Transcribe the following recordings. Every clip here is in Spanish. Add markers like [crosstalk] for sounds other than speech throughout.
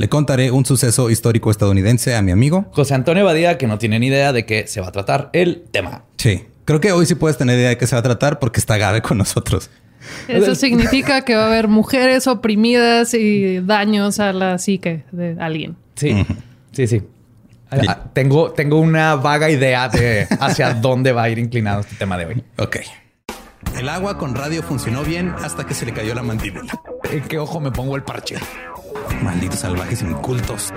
le contaré un suceso histórico estadounidense a mi amigo José Antonio Badía, que no tiene ni idea de qué se va a tratar el tema. Sí, creo que hoy sí puedes tener idea de qué se va a tratar porque está Gabe con nosotros. Eso significa que va a haber mujeres oprimidas y daños a la psique de alguien. Sí, sí, sí. Ah, tengo, tengo una vaga idea de hacia dónde va a ir inclinado este tema de hoy. Ok. El agua con radio funcionó bien hasta que se le cayó la mandíbula. ¿En qué ojo me pongo el parche? Malditos salvajes incultos.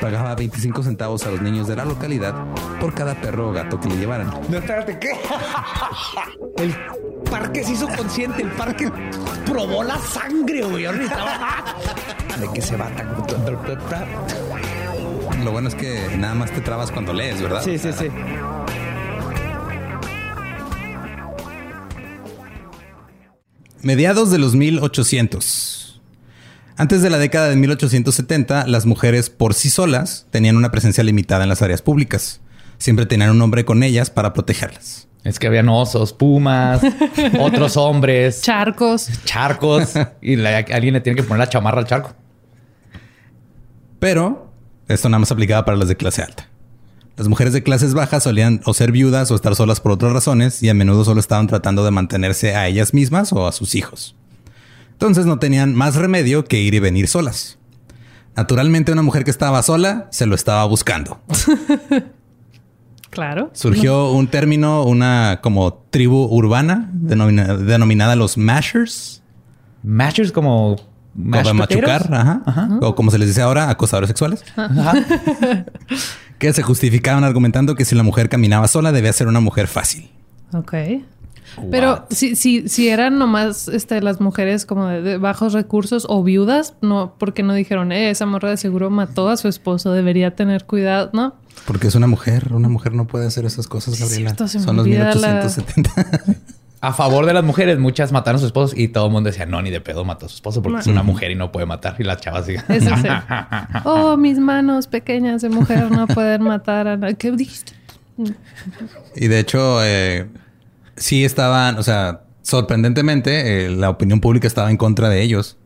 Pagaba 25 centavos a los niños de la localidad por cada perro o gato que le llevaran. No, espérate, ¿qué? El parque se hizo consciente, el parque probó la sangre, güey. ¿De qué se va? Lo bueno es que nada más te trabas cuando lees, ¿verdad? Sí, sí, sí. Mediados de los 1800. Antes de la década de 1870, las mujeres por sí solas tenían una presencia limitada en las áreas públicas. Siempre tenían un hombre con ellas para protegerlas. Es que habían osos, pumas, [laughs] otros hombres, Charcos. charcos, [laughs] y la- alguien le tiene que poner la chamarra al charco. Pero esto nada más aplicaba para las de clase alta. Las mujeres de clases bajas solían o ser viudas o estar solas por otras razones y a menudo solo estaban tratando de mantenerse a ellas mismas o a sus hijos. Entonces no tenían más remedio que ir y venir solas. Naturalmente una mujer que estaba sola se lo estaba buscando. [laughs] Claro. Surgió un término, una como tribu urbana denomina- denominada los mashers. Mashers como... Como mash de machucar, potatoes. ajá. O como se les dice ahora, acosadores sexuales. Ajá. [laughs] Que se justificaban argumentando que si la mujer caminaba sola debía ser una mujer fácil. Ok. Pero si, si, si eran nomás este, las mujeres como de, de bajos recursos o viudas, no, porque no dijeron, eh, esa morra de seguro mató a su esposo, debería tener cuidado, ¿no? Porque es una mujer. Una mujer no puede hacer esas cosas, Gabriela. cierto, Son los olvida la- 1870. A favor de las mujeres, muchas mataron a sus esposos y todo el mundo decía, no, ni de pedo mató a su esposo porque es una mujer y no puede matar. Y las chavas digan, sí. Oh, mis manos pequeñas de mujer no pueden matar a nadie. ¿Qué dijiste? y de hecho, eh, sí estaban, o sea, sorprendentemente, eh, la opinión pública estaba en contra de ellos.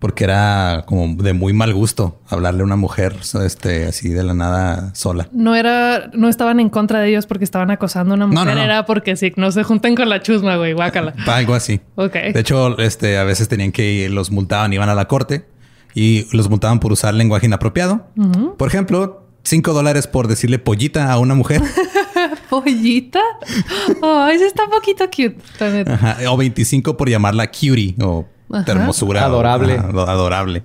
Porque era como de muy mal gusto hablarle a una mujer este, así de la nada sola. No era, no estaban en contra de ellos porque estaban acosando a una mujer, no, no. era porque sí, no se junten con la chusma, güey, guácala. [laughs] Algo así. Ok. De hecho, este, a veces tenían que ir, los multaban, iban a la corte y los multaban por usar lenguaje inapropiado. Por ejemplo, cinco dólares por decirle pollita a una mujer [laughs] ¿Pollita? Ese está un poquito cute. Ajá, o 25 por llamarla cutie o Ajá. hermosura. o- Adorable. ajá, adorable.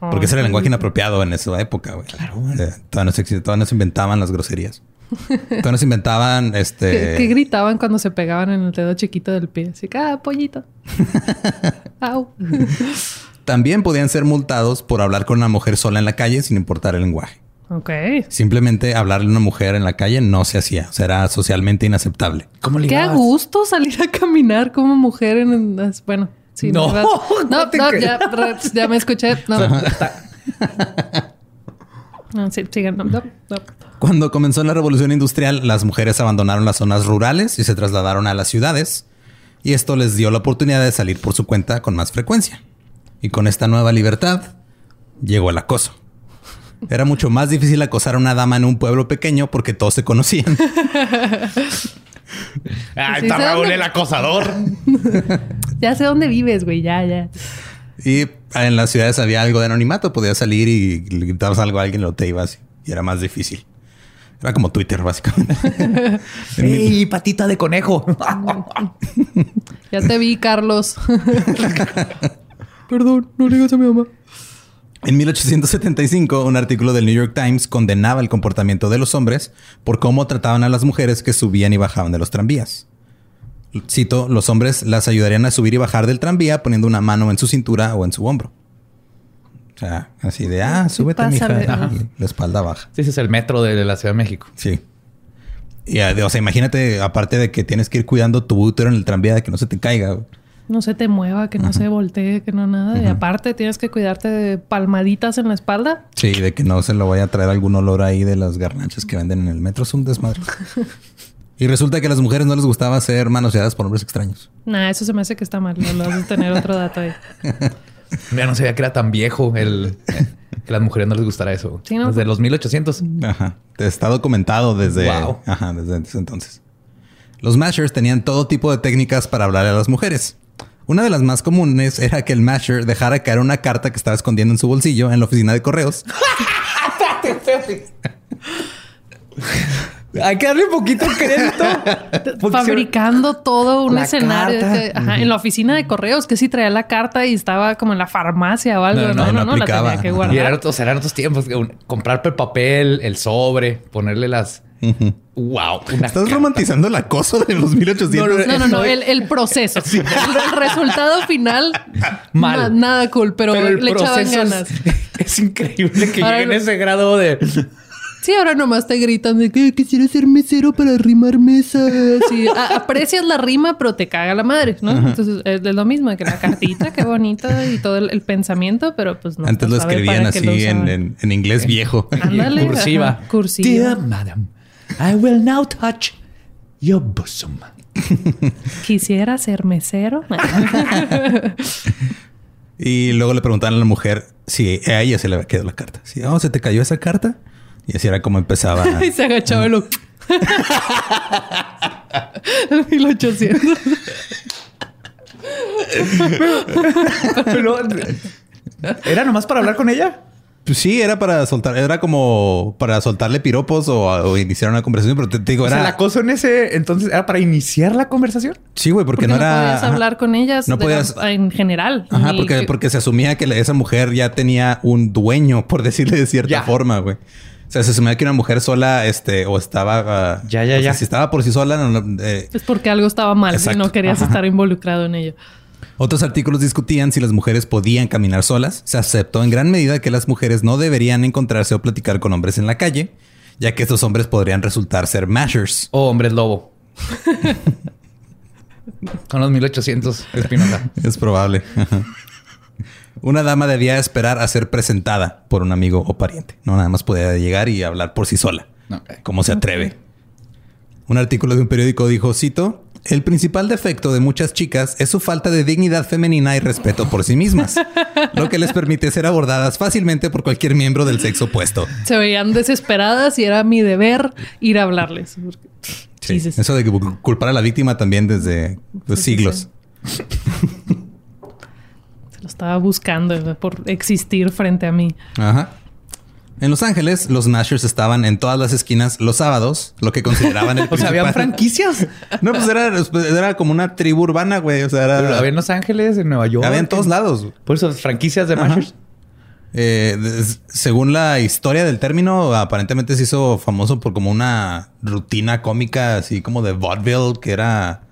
Porque ese era el lenguaje inapropiado en esa época, güey. Claro. todavía, no se, exi- todavía no se inventaban las groserías. todavía no se inventaban este. [laughs] ¿Qué, qué gritaban cuando se pegaban en el dedo chiquito del pie? Así que, ah, pollito. [laughs] Au. También podían ser multados por hablar con una mujer sola en la calle sin importar el lenguaje. Ok. Simplemente hablarle a una mujer en la calle no se hacía. O sea, era socialmente inaceptable. ¿cómo Qué a gusto salir a caminar como mujer en... Bueno, sí. No, [laughs] no, no te no, ya, me escuché. No, [laughs] no sí, sigan. No, no, no. Cuando comenzó la revolución industrial, las mujeres abandonaron las zonas rurales y se trasladaron a las ciudades. Y esto les dio la oportunidad de salir por su cuenta con más frecuencia. Y con esta nueva libertad llegó el acoso. Era mucho más difícil acosar a una dama en un pueblo pequeño porque todos se conocían. [laughs] Ah, está ¿sabes Raúl dónde? el acosador. [laughs] Ya sé dónde vives, güey. Ya, ya. y en las ciudades había algo de anonimato. Podías salir y le gritabas algo a alguien, lo te ibas. Y era más difícil. Era como Twitter, básicamente. [laughs] ¡Ey, patita de conejo! Ya te vi, Carlos. Perdón, no le digas a mi mamá. En 1875, un artículo del New York Times condenaba el comportamiento de los hombres por cómo trataban a las mujeres que subían y bajaban de los tranvías. Cito, los hombres las ayudarían a subir y bajar del tranvía poniendo una mano en su cintura o en su hombro. O sea, así de, ah, súbete, mija. Ajá. La espalda baja. Sí, ese es el metro de la Ciudad de México. Sí. Y, ah, o sea, imagínate, aparte de que tienes que ir cuidando tu útero en el tranvía de que no se te caiga. No se te mueva, que no se voltee, que no nada. Y aparte tienes que cuidarte de palmaditas en la espalda. Sí, de que no se lo vaya a traer algún olor ahí de las garnachas que venden en el metro. Es un desmadre. [laughs] y resulta que a las mujeres no les gustaba ser manoseadas por hombres extraños. Nah, eso se me hace que está mal. No lo vas a tener otro dato ahí. [laughs] Ya no sabía que era tan viejo el que a las mujeres no les gustara eso. Sí, ¿no? Desde los 1800. Ajá. Está documentado desde, Wow. ajá, desde ese entonces. Los mashers tenían todo tipo de técnicas para hablarle a las mujeres. Una de las más comunes era que el masher dejara caer una carta que estaba escondiendo en su bolsillo en la oficina de correos. [laughs] [laughs] Hay que darle un poquito de crédito. Fabricando todo un La escenario. carta. de- ajá, En la oficina de correos, que sí traía la carta y estaba como en la farmacia o algo. No, No, no, no, no, no la tenía que Ajá. Y guardar. eran otros, eran otros tiempos. Comprar el papel, el sobre, ponerle las. Wow. Estás carta. romantizando el acoso de los 1800. No, no, no, el, el proceso. El, el resultado final, Mal. na- nada cool, pero, Pero el le echaban proceso ganas. es, [laughs] es increíble que Ahora lleguen a ese grado de. Sí, ahora nomás te gritan de que quisiera ser mesero para rimar mesas. Sí, a- aprecias la rima, pero te caga la madre, ¿no? Entonces es de lo mismo, que la cartita, qué bonita y todo el, el pensamiento, pero pues no. Antes se lo escribían así lo en, en- en inglés viejo. Ándale, cursiva. ajá, cursiva. Dear madam, I will now touch your bosom. [laughs] Quisiera ser mesero. [laughs] Y luego le preguntaban a la mujer si a ella se le había quedado la carta. Si, oh, ¿se te cayó esa carta? Y así era como empezaba. [laughs] y se agachaba. El 1800. Pero, ¿Era nomás para hablar con ella? Pues sí, era para soltar, era como para soltarle piropos o, o iniciar una conversación, pero te, te digo, O era. sea, el acoso en ese entonces era para iniciar la conversación. Sí, güey, porque, Porque no no, era. podías ajá. hablar con ellas No podías- la- en general. Ajá, Ni porque, que- porque se asumía que esa mujer ya tenía un dueño, por decirle de cierta Ya. forma, güey. O sea, se asumía que una mujer sola, este, o estaba... ah, Ya, ya, o sea, ya. si estaba por sí sola, no, no, eh, Es porque algo estaba mal y Exacto. no querías estar involucrado en ello. Otros artículos discutían si las mujeres podían caminar solas. Se aceptó en gran medida que las mujeres no deberían encontrarse o platicar con hombres en la calle, ya que estos hombres podrían resultar ser mashers. O hombres lobo. Son los 1800 Espinosa. [laughs] Es probable. [laughs] Una dama debía esperar a ser presentada por un amigo o pariente. No nada más podía llegar y hablar por sí sola. No. ¿Cómo se atreve? Un artículo de un periódico dijo, cito, el principal defecto de muchas chicas es su falta de dignidad femenina y respeto por sí mismas, [laughs] lo que les permite ser abordadas fácilmente por cualquier miembro del sexo opuesto. Se veían desesperadas y era mi deber ir a hablarles. Sí. Eso de culpar a la víctima también desde pues, Sí, sí, siglos. Se lo estaba buscando por existir frente a mí. Ajá. En Los Ángeles, los Mashers estaban en todas las esquinas los sábados, lo que consideraban el [laughs] O sea, habían franquicias. No, pues era, era como una tribu urbana, güey. O sea, era... Pero había en Los Ángeles, en Nueva York. había en todos lados. Por eso, franquicias de Ajá. Mashers. Eh, según la historia del término, aparentemente se hizo famoso por como una rutina cómica, así como de vaudeville, que era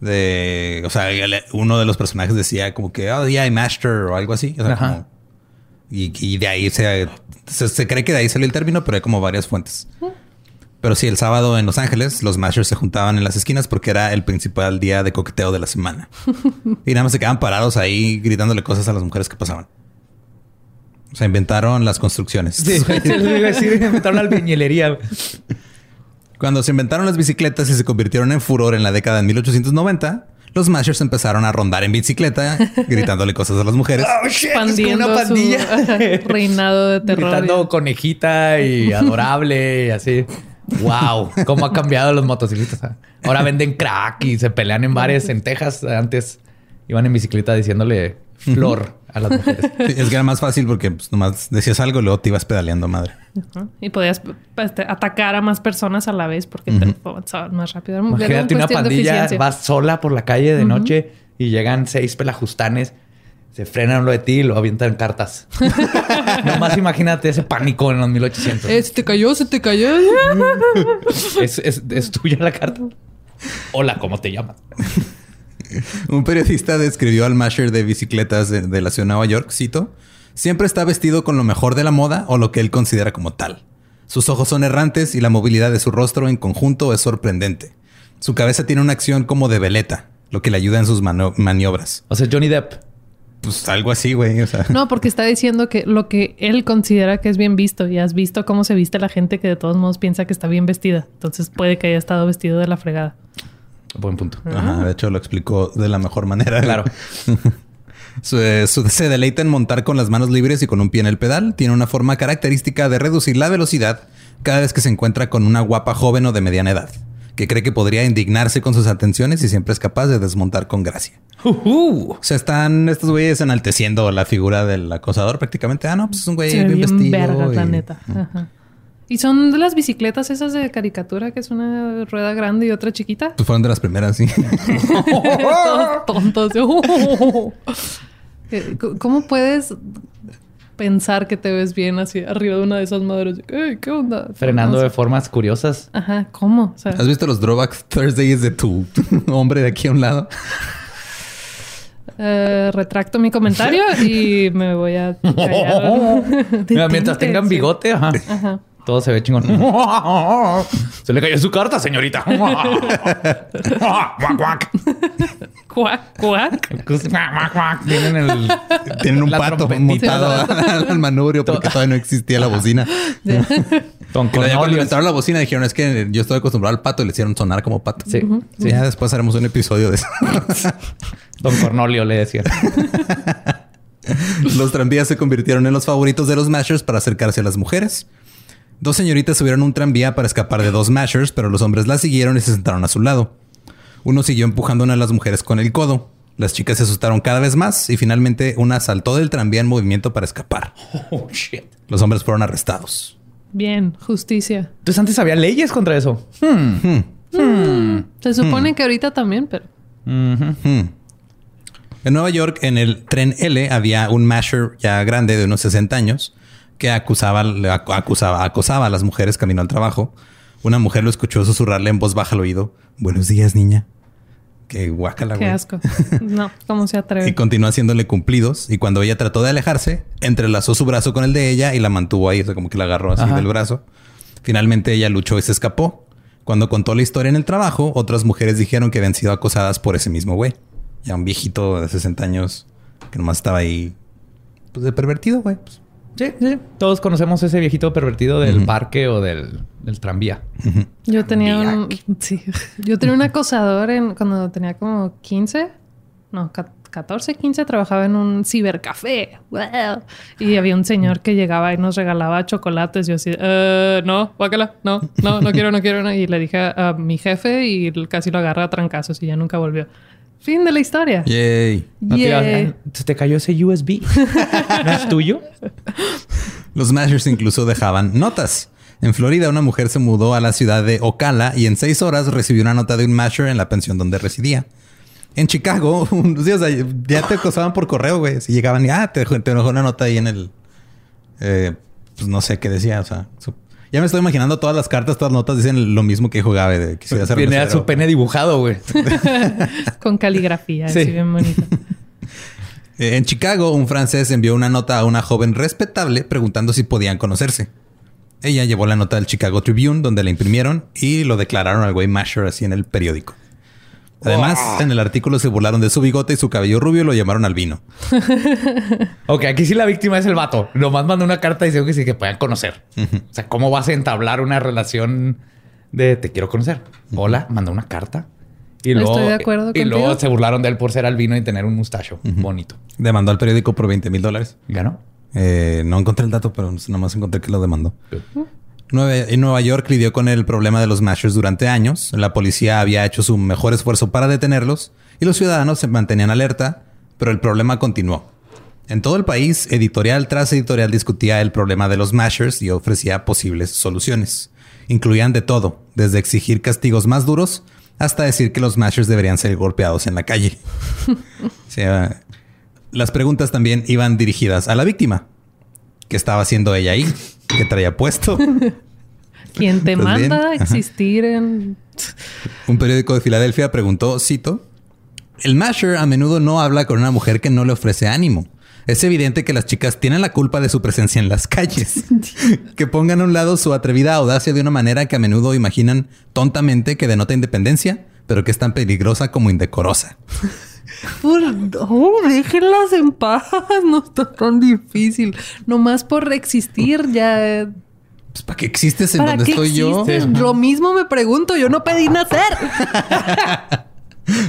de... O sea, uno de los personajes decía como que, oh, yeah, I master o algo así. O sea, Ajá. como- y, y de ahí se, se, se cree que de ahí salió el término, pero hay como varias fuentes. Pero sí, el sábado en Los Ángeles, los mashers se juntaban en las esquinas porque era el principal día de coqueteo de la semana. [laughs] y nada más se quedaban parados ahí gritándole cosas a las mujeres que pasaban. O sea, inventaron las construcciones. Sí, [laughs] inventaron la albañilería. Cuando se inventaron las bicicletas y se convirtieron en furor en la década de 1890, los mashers empezaron a rondar en bicicleta, [laughs] gritándole cosas a las mujeres. Oh, shit, Expandiendo una pandilla. [laughs] su reinado de terror. Gritando conejita y [laughs] adorable y así. Wow, cómo ha cambiado los motociclistas. Ahora venden crack y se pelean en bares en Texas. Antes iban en bicicleta diciéndole flor a las mujeres. [laughs] Sí, es que era más fácil porque pues, nomás decías algo y luego te ibas pedaleando madre. Ajá. Y podías este, atacar a más personas a la vez porque te avanzaban más rápido. Era Imagínate una pandilla, vas sola por la calle de noche y llegan seis pelajustanes, se frenan lo de ti y lo avientan cartas. [laughs] Nomás imagínate ese pánico en los 1800. Eh, se te cayó, se te cayó. ¿Es, es, es tuya la carta? Hola, ¿cómo te llamas? [laughs] [laughs] Un periodista describió al masher de bicicletas de, de la ciudad de Nueva York, cito, siempre está vestido con lo mejor de la moda o lo que él considera como tal. Sus ojos son errantes y la movilidad de su rostro en conjunto es sorprendente. Su cabeza tiene una acción como de veleta, lo que le ayuda en sus maniobras. O sea, Johnny Depp. Pues algo así, güey. O sea, No, porque está diciendo que lo que él considera que es bien visto y has visto cómo se viste la gente que de todos modos piensa que está bien vestida. Entonces puede que haya estado vestido de la fregada. Buen punto. Ajá, de hecho lo explicó de la mejor manera. Claro. [laughs] Su- se deleita en montar con las manos libres y con un pie en el pedal. Tiene una forma característica de reducir la velocidad cada vez que se encuentra con una guapa joven o de mediana edad, que cree que podría indignarse con sus atenciones y siempre es capaz de desmontar con gracia. O sea, están estos güeyes enalteciendo la figura del acosador prácticamente. Ah, no, pues es un güey Se bien, bien vestido. verga, la y- neta. Ajá. Y son de las bicicletas esas de caricatura, que es una rueda grande y otra chiquita. Pues fueron de las primeras, sí. [laughs] Todos tontos. [laughs] [laughs] Eh, ¿Cómo puedes pensar que te ves bien así arriba de una de esas madres? ¿Qué onda? Frenando de formas curiosas. Ajá, ¿cómo? O sea, ¿Has visto los Drawback Thursdays de tu hombre de aquí a un lado? eh, retracto mi comentario y me voy a. Mira, mientras tengan bigote, ajá. Ajá. Todo se ve chingón. [laughs] se le cayó su carta, señorita. [laughs] Cuac, cuac. Tienen el. Tienen un La pato montado al manubrio porque todavía no existía la bocina. [laughs] Cuando inventaron la bocina dijeron es que yo estoy acostumbrado al pato y le hicieron sonar como pato. Sí, sí. Ya después haremos un episodio de eso. Don Cornolio le decía. los tranvías se convirtieron en los favoritos de los mashers para acercarse a las mujeres. Dos señoritas subieron un tranvía para escapar de dos mashers, pero los hombres la siguieron y se sentaron a su lado. Uno siguió empujando a una de las mujeres con el codo. Las chicas se asustaron cada vez más y finalmente una saltó del tranvía en movimiento para escapar. [laughs] Oh, shit. Los hombres fueron arrestados. Bien, justicia. Entonces antes había leyes contra eso. Hmm. Se supone que ahorita también, pero Hmm. En Nueva York, en el tren L, había un masher ya grande de unos 60 años, que acusaba, acusaba, acosaba a las mujeres camino al trabajo. Una mujer lo escuchó susurrarle en voz baja al oído. Buenos días, niña. Qué guácala, Qué güey. asco. [laughs] No, ¿cómo se atreve? Y continuó haciéndole cumplidos. Y cuando ella trató de alejarse, entrelazó su brazo con el de ella y la mantuvo ahí. O sea, como que la agarró así Ajá. del brazo. Finalmente ella luchó y se escapó. Cuando contó la historia en el trabajo, otras mujeres dijeron que habían sido acosadas por ese mismo güey. Ya un viejito de 60 años que nomás estaba ahí, pues de pervertido, güey. Pues, Sí, sí. Todos conocemos ese viejito pervertido del parque o del, del tranvía. Yo tenía un... Sí. Yo tenía un [laughs] acosador en, cuando tenía como 15. No, ca- 14, 15. Trabajaba en un cibercafé. Wow. Y había un señor que llegaba y nos regalaba chocolates. Yo así... "Eh, no, guácala. No, no, no quiero, no quiero. no". Y le dije a, mi jefe y casi lo agarra a trancazos y ya nunca volvió. Fin de la historia. Yay. No te Yeah. "Ah, se te cayó ese USB. [laughs] ¿No es tuyo? Los Mashers incluso dejaban notas. En Florida, una mujer se mudó a la ciudad de Ocala y en seis horas recibió una nota de un Masher en la pensión donde residía. En Chicago, [laughs] un- sí, o sea, ya te acosaban por correo, güey. Si llegaban y, ah, te, te dejó una nota ahí en el... eh, pues no sé qué decía, o sea... ya me estoy imaginando todas las cartas, todas las notas dicen lo mismo que dijo Gabe de que se iba a hacer Viene a mesero. su pene dibujado, güey. [laughs] Con caligrafía. Sí. Así bien bonita. [laughs] Eh, En Chicago, un francés envió una nota a una joven respetable preguntando si podían conocerse. Ella llevó la nota al Chicago Tribune, donde la imprimieron y lo declararon al güey Masher así en el periódico. Además, en el artículo se burlaron de su bigote y su cabello rubio y lo llamaron al vino. [laughs] Ok, aquí sí la víctima es el vato. Nomás mandó una carta diciendo que sí que puedan conocer. O sea, ¿cómo vas a entablar una relación de te quiero conocer? Hola, mandó una carta. Y No luego, estoy de acuerdo y luego se burlaron de él por ser albino y tener un mustacho bonito. Demandó al periódico por 20 mil dólares. ¿Y ganó? Eh, no encontré el dato, pero nomás encontré que lo demandó. En Nueva York lidió con el problema de los mashers durante años. La policía había hecho su mejor esfuerzo para detenerlos y los ciudadanos se mantenían alerta, pero el problema continuó. En todo el país, editorial tras editorial discutía el problema de los mashers y ofrecía posibles soluciones. Incluían de todo, desde exigir castigos más duros hasta decir que los mashers deberían ser golpeados en la calle. [laughs] Las preguntas también iban dirigidas a la víctima. ¿Qué estaba haciendo ella ahí? ¿Qué traía puesto? [laughs] ¿Quién te Pues bien. manda a Ajá. existir en... Un periódico de Filadelfia preguntó, cito, el masher a menudo no habla con una mujer que no le ofrece ánimo. Es evidente que las chicas tienen la culpa de su presencia en las calles. [laughs] que pongan a un lado su atrevida audacia de una manera que a menudo imaginan tontamente que denota independencia, pero que es tan peligrosa como indecorosa. Por... No, déjenlas en paz. [laughs] No está tan difícil. Nomás por existir ya... Pues, ¿Para qué existes en ¿Para donde qué estoy yo? existes? Lo mismo me pregunto. Yo no pedí nacer. [laughs]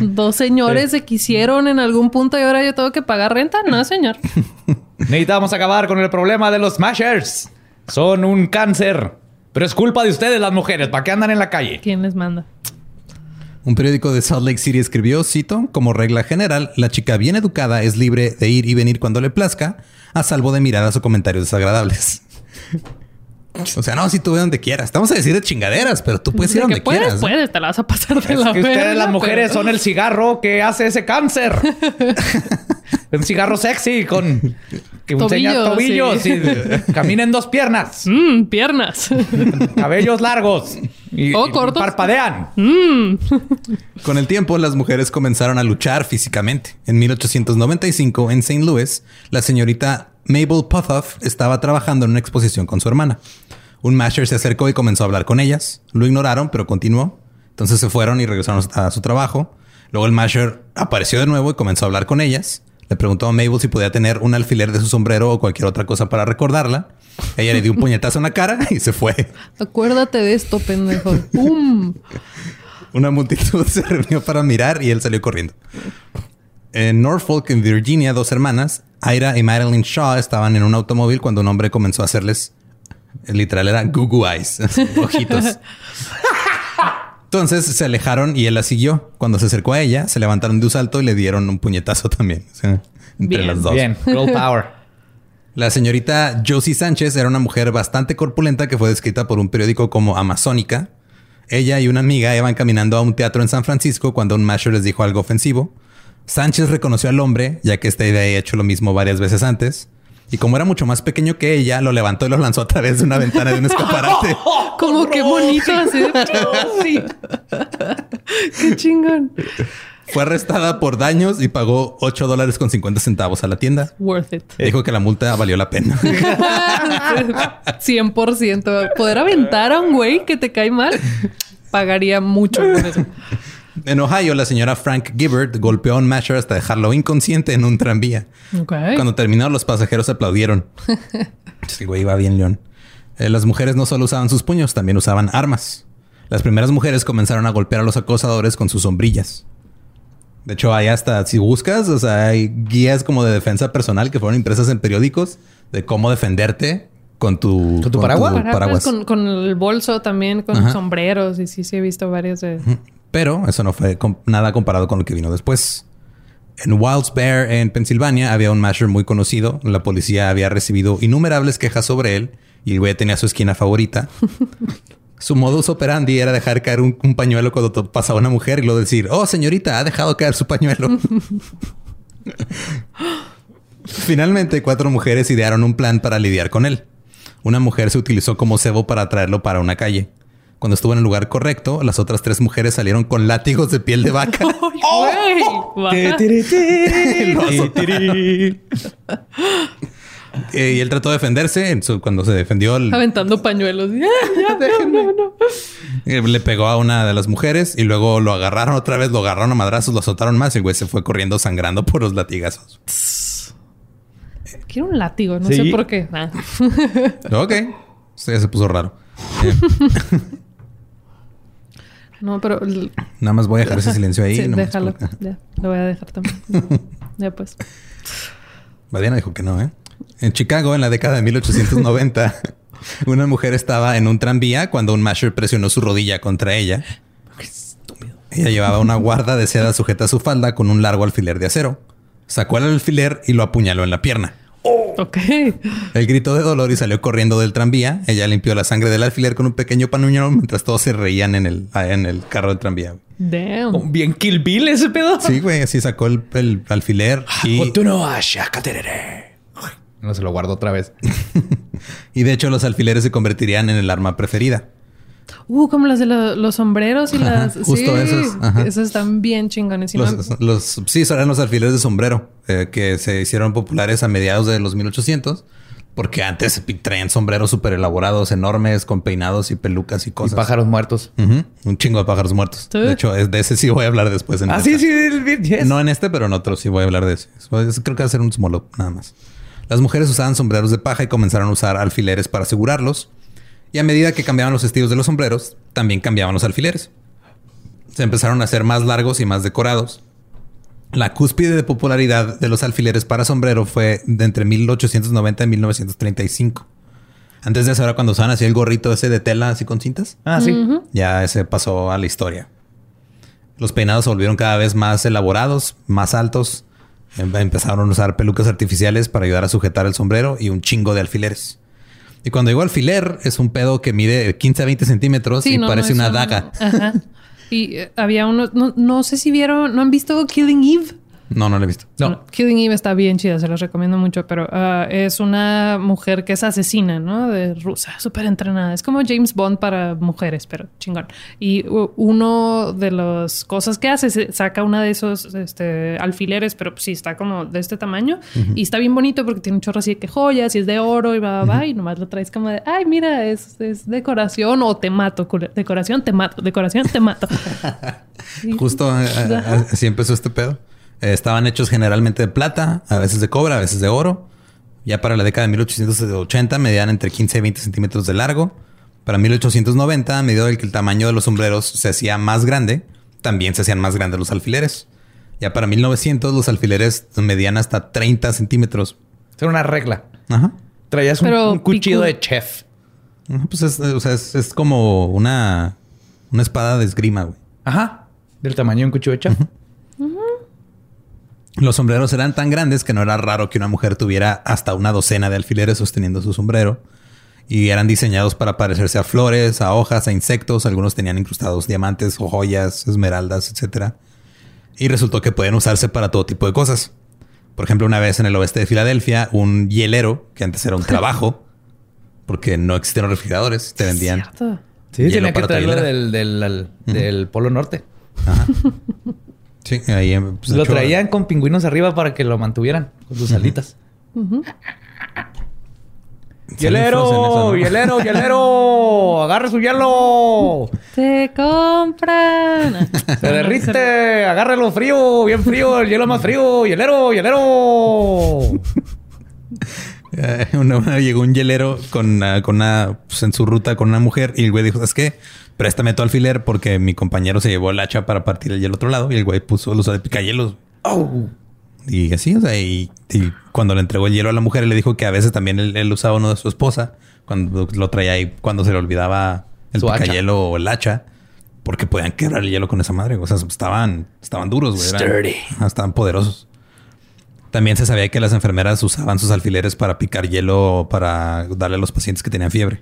Dos señores se quisieron en algún punto y ahora yo tengo que pagar renta. No, señor. [laughs] Necesitamos acabar con el problema de los smashers. Son un cáncer. Pero es culpa de ustedes, las mujeres. ¿Para qué andan en la calle? ¿Quién les manda? Un periódico de Salt Lake City escribió, cito, como regla general, la chica bien educada es libre de ir y venir cuando le plazca, a salvo de miradas o comentarios desagradables. O sea, no, si tú ve donde quieras. Estamos a decir de chingaderas, pero tú puedes ir De donde que puedes, quieras. ¿eh? puedes. Te la vas a pasar de Es la que ustedes, verga, las mujeres, pero- son el cigarro que hace ese cáncer. [laughs] un cigarro sexy con que enseña Tobillos, tobillos sí. y camina en dos piernas, Mm, piernas. [laughs] cabellos largos y, O y cortos. parpadean. Con el tiempo, las mujeres comenzaron a luchar físicamente. En 1895, en St. Louis, la señorita Mabel Pothoff estaba trabajando en una exposición con su hermana. Un masher se acercó y comenzó a hablar con ellas. Lo ignoraron, pero continuó. Entonces se fueron y regresaron a su trabajo. Luego el masher apareció de nuevo y comenzó a hablar con ellas. Le preguntó a Mabel si podía tener un alfiler de su sombrero o cualquier otra cosa para recordarla. Ella le dio un puñetazo en la cara y se fue. Acuérdate de esto, pendejo. ¡Pum! [laughs] Una multitud se reunió para mirar y él salió corriendo. En Norfolk, en Virginia, dos hermanas, Ira y Madeline Shaw, estaban en un automóvil cuando un hombre comenzó a hacerles, literal, era Google Eyes, [laughs] ojitos. Entonces se alejaron y él la siguió. Cuando se acercó a ella, se levantaron de un salto y le dieron un puñetazo también. o sea, entre Bien, las dos. Bien, girl power. [laughs] La señorita Josie Sánchez era una mujer bastante corpulenta que fue descrita por un periódico como amazónica. Ella y una amiga iban caminando a un teatro en San Francisco cuando un masher les dijo algo ofensivo. Sánchez reconoció al hombre, ya que este había hecho lo mismo varias veces antes. Y como era mucho más pequeño que ella, lo levantó y lo lanzó a través de una ventana de un escaparate. [laughs] Como qué bonito así. [laughs] Sí. [laughs] qué chingón. Fue arrestada por daños y pagó 8 dólares con 50 centavos a la tienda. Worth it. Dijo que la multa valió la pena. 100%. Poder aventar a un güey que te cae mal, pagaría mucho por eso. En Ohio, la señora Frank Gibbert golpeó a un Masher hasta dejarlo inconsciente en un tranvía. Cuando terminó, los pasajeros aplaudieron. [laughs] Sí, güey, iba bien, León. Eh, las mujeres no solo usaban sus puños, también usaban armas. Las primeras mujeres comenzaron a golpear a los acosadores con sus sombrillas. De hecho, hay hasta, si buscas, o sea, hay guías como de defensa personal que fueron impresas en periódicos de cómo defenderte con tu, ¿Con tu paraguas? Paraguas Con, con el bolso también, con Ajá. sombreros. Y sí, sí he visto varios de... Pero eso no fue nada comparado con lo que vino después. En Wilds Bear, en Pensilvania, había un masher muy conocido. La policía había recibido innumerables quejas sobre él y el güey tenía su esquina favorita. [laughs] su modus operandi era dejar caer un, un pañuelo cuando pasaba una mujer y luego decir, oh señorita, ha dejado caer su pañuelo. [laughs] Finalmente, cuatro mujeres idearon un plan para lidiar con él. Una mujer se utilizó como cebo para traerlo para una calle. Cuando estuvo en el lugar correcto, las otras tres mujeres salieron con látigos de piel de vaca. Eh, y él trató de defenderse. En su- cuando se defendió, el- Aventando pañuelos. Ya, ya, [laughs] no, no, no. eh, le pegó a una de las mujeres y luego lo agarraron otra vez, lo agarraron a madrazos, lo azotaron más y el güey se fue corriendo sangrando por los latigazos. Quiero un látigo, no Sí. sé por qué. Ah. ok. Esto ya se puso raro. [laughs] Eh, No, pero... nada más voy a dejar ese silencio ahí. Sí, nomás déjalo. Ya, lo voy a dejar también. [laughs] ya pues. Badiana dijo que no, ¿eh? En Chicago, en la década de 1890, [laughs] una mujer estaba en un tranvía cuando un masher presionó su rodilla contra ella. Ella llevaba una guarda de seda sujeta a su falda con un largo alfiler de acero. Sacó el alfiler y lo apuñaló en la pierna. Ok. Él gritó de dolor y salió corriendo del tranvía. Ella limpió la sangre del alfiler con un pequeño panuño mientras todos se reían en el, en el carro del tranvía. Damn. Bien Kill Bill ese pedo. Sí, güey, así sacó el, el alfiler y, No se lo guardo otra vez. [laughs] y de hecho los alfileres se convertirían en el arma preferida. Uh, como las de lo- los sombreros y Ajá, las... [laughs] justo sí, esos, ajá. Esos están bien chingones. Y no- Los, los- sí, eran los alfileres de sombrero eh, que se hicieron populares a mediados de los 1800 porque antes traían sombreros súper elaborados, enormes, con peinados y pelucas y Y cosas. pájaros muertos. Ujú, Un chingo de pájaros muertos. Sí. De hecho, de ese sí voy a hablar después. En Ah, esta. sí, sí. yes. No en este, pero en otro sí voy a hablar de ese. Es- Creo que va a ser un small up, nada más. Las mujeres usaban sombreros de paja y comenzaron a usar alfileres para asegurarlos. Y a medida que cambiaban los estilos de los sombreros, también cambiaban los alfileres. Se empezaron a hacer más largos y más decorados. La cúspide de popularidad de los alfileres para sombrero fue de entre 1890 y 1935. Antes de eso era cuando usaban así el gorrito ese de tela así con cintas. Ah, sí. Ya ese pasó a la historia. Los peinados se volvieron cada vez más elaborados, más altos. Em- Empezaron a usar pelucas artificiales para ayudar a sujetar el sombrero y un chingo de alfileres. Y cuando digo alfiler, es un pedo que mide 15 a 20 centímetros y no, parece una no. daga. Ajá. Y eh, había uno... No, no sé si vieron... ¿No han visto Killing Eve? No, no lo he visto. No. Killing Eve está bien chida, se los recomiendo mucho, pero ah, es una mujer que es asesina, ¿no? De rusa, súper entrenada. Es como James Bond para mujeres, pero chingón. Y u- uno de las cosas que hace es saca una de esos este, alfileres, pero pues, sí está como de este tamaño y está bien bonito porque tiene un chorro así de que joyas y es de oro y va, va, va, y nomás lo traes como de, ay, mira, es, es decoración o te mato, decoración, te mato, decoración, te mato. [laughs] Justo eh, [laughs] eh, así empezó este pedo. Eh, estaban hechos generalmente de plata, a veces de cobre, a veces de oro. Ya para la década de 1880 medían entre 15 y 20 centímetros de largo. Para 1890, a medida que el tamaño de los sombreros se hacía más grande, también se hacían más grandes los alfileres. Ya para 1900 los alfileres medían hasta 30 centímetros. Era una regla. Ajá. Traías un, cuchillo de chef. Ajá, Pues es, o sea, es, es como una, una espada de esgrima, güey. Ajá. Del tamaño de un cuchillo de chef. Los sombreros eran tan grandes que no era raro que una mujer tuviera hasta una docena de alfileres sosteniendo su sombrero. Y eran diseñados para parecerse a flores, a hojas, a insectos. Algunos tenían incrustados diamantes o joyas, esmeraldas, etc. Y resultó que pueden usarse para todo tipo de cosas. Por ejemplo, una vez en el oeste de Filadelfia, un hielero, que antes era un [laughs] trabajo, porque no existieron refrigeradores, te vendían. Cierto. Sí, hielo tenía que para tu traerlo del, del, Polo Norte. [laughs] Sí, ahí pues, lo hecho, traían con pingüinos arriba para que lo mantuvieran con sus alitas. ¡Hielero! ¡Hielero! ¡Hielero! [laughs] ¡Agarre su hielo! Te compran. [laughs] ¡Se derrite! ¡Agárrelo frío! ¡Bien frío! ¡El hielo más frío! ¡Hielero! ¡Hielero! [laughs] Eh, una- una- llegó un hielero con, ah, con una, pues, en su ruta con una mujer y el güey dijo, ¿sabes qué? Préstame tu alfiler porque mi compañero se llevó el hacha para partir el hielo otro lado y el güey puso el uso de picahielos. ¡Oh! Y así, o sea, y, y cuando le entregó el hielo a la mujer, le dijo que a veces también él, él usaba uno de su esposa cuando lo traía ahí, cuando se le olvidaba el Su hacha. o el hacha, porque podían quebrar el hielo con esa madre. O sea, estaban, estaban duros, güey. Sturdy. ajá, estaban poderosos. También se sabía que las enfermeras usaban sus alfileres para picar hielo para darle a los pacientes que tenían fiebre.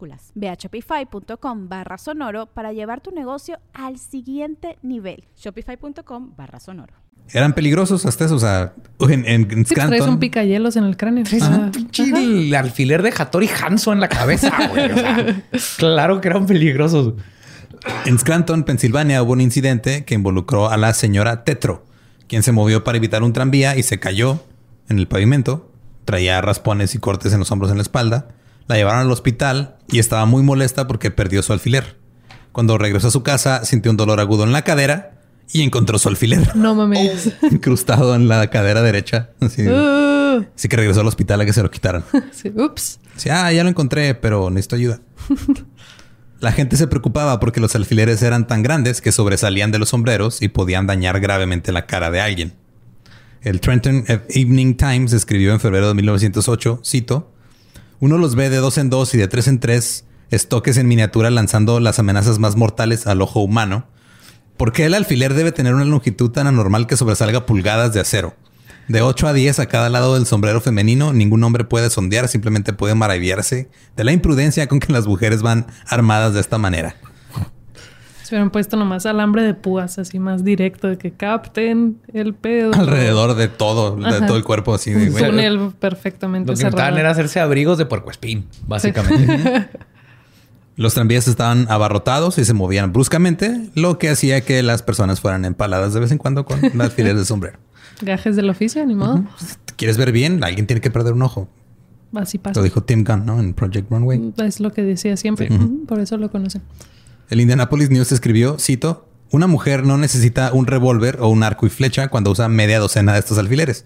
Ve a shopify.com barra sonoro para llevar tu negocio al siguiente nivel. Shopify.com barra sonoro. Eran peligrosos hasta eso. O sea, en, en Sí, pues, traes un picahielos en el cráneo. Traes Ajá. un pinche alfiler de Hattori Hanzo en la cabeza, [laughs] güey. O sea, claro que eran peligrosos. En Scranton, Pensilvania, hubo un incidente que involucró a la señora Tetro, quien se movió para evitar un tranvía y se cayó en el pavimento. Traía raspones y cortes en los hombros y en la espalda. La llevaron al hospital y estaba muy molesta porque perdió su alfiler. Cuando regresó a su casa, sintió un dolor agudo en la cadera y encontró su alfiler No mames. [laughs] incrustado en la cadera derecha. Así, Uh, así que regresó al hospital a que se lo quitaran. [laughs] sí, ups. Sí, ah, ya lo encontré, pero necesito ayuda. [laughs] La gente se preocupaba porque los alfileres eran tan grandes que sobresalían de los sombreros y podían dañar gravemente la cara de alguien. El Trenton Evening Times escribió en febrero de 1908, cito, uno los ve de dos en dos y de tres en tres estoques en miniatura lanzando las amenazas más mortales al ojo humano. ¿Por qué el alfiler debe tener una longitud tan anormal que sobresalga pulgadas de acero? De 8 a 10 a cada lado del sombrero femenino, ningún hombre puede sondear, simplemente puede maravillarse de la imprudencia con que las mujeres van armadas de esta manera. Se hubieran puesto nomás alambre de púas así más directo de que capten el pedo. Alrededor de todo, de Ajá. todo el cuerpo así. de, güey. túnel perfectamente Lo que necesitaban era hacerse abrigos de puercoespín, básicamente. [laughs] Los tranvías estaban abarrotados y se movían bruscamente, lo que hacía que las personas fueran empaladas de vez en cuando con [laughs] un alfiler de sombrero. Gajes del oficio, ni modo. ¿Quieres ver bien? Alguien tiene que perder un ojo. Así pasa. Lo dijo Tim Gunn, ¿no? En Project Runway. Es lo que decía siempre. Por eso lo conocen. El Indianapolis News escribió, cito, una mujer no necesita un revólver o un arco y flecha cuando usa media docena de estos alfileres.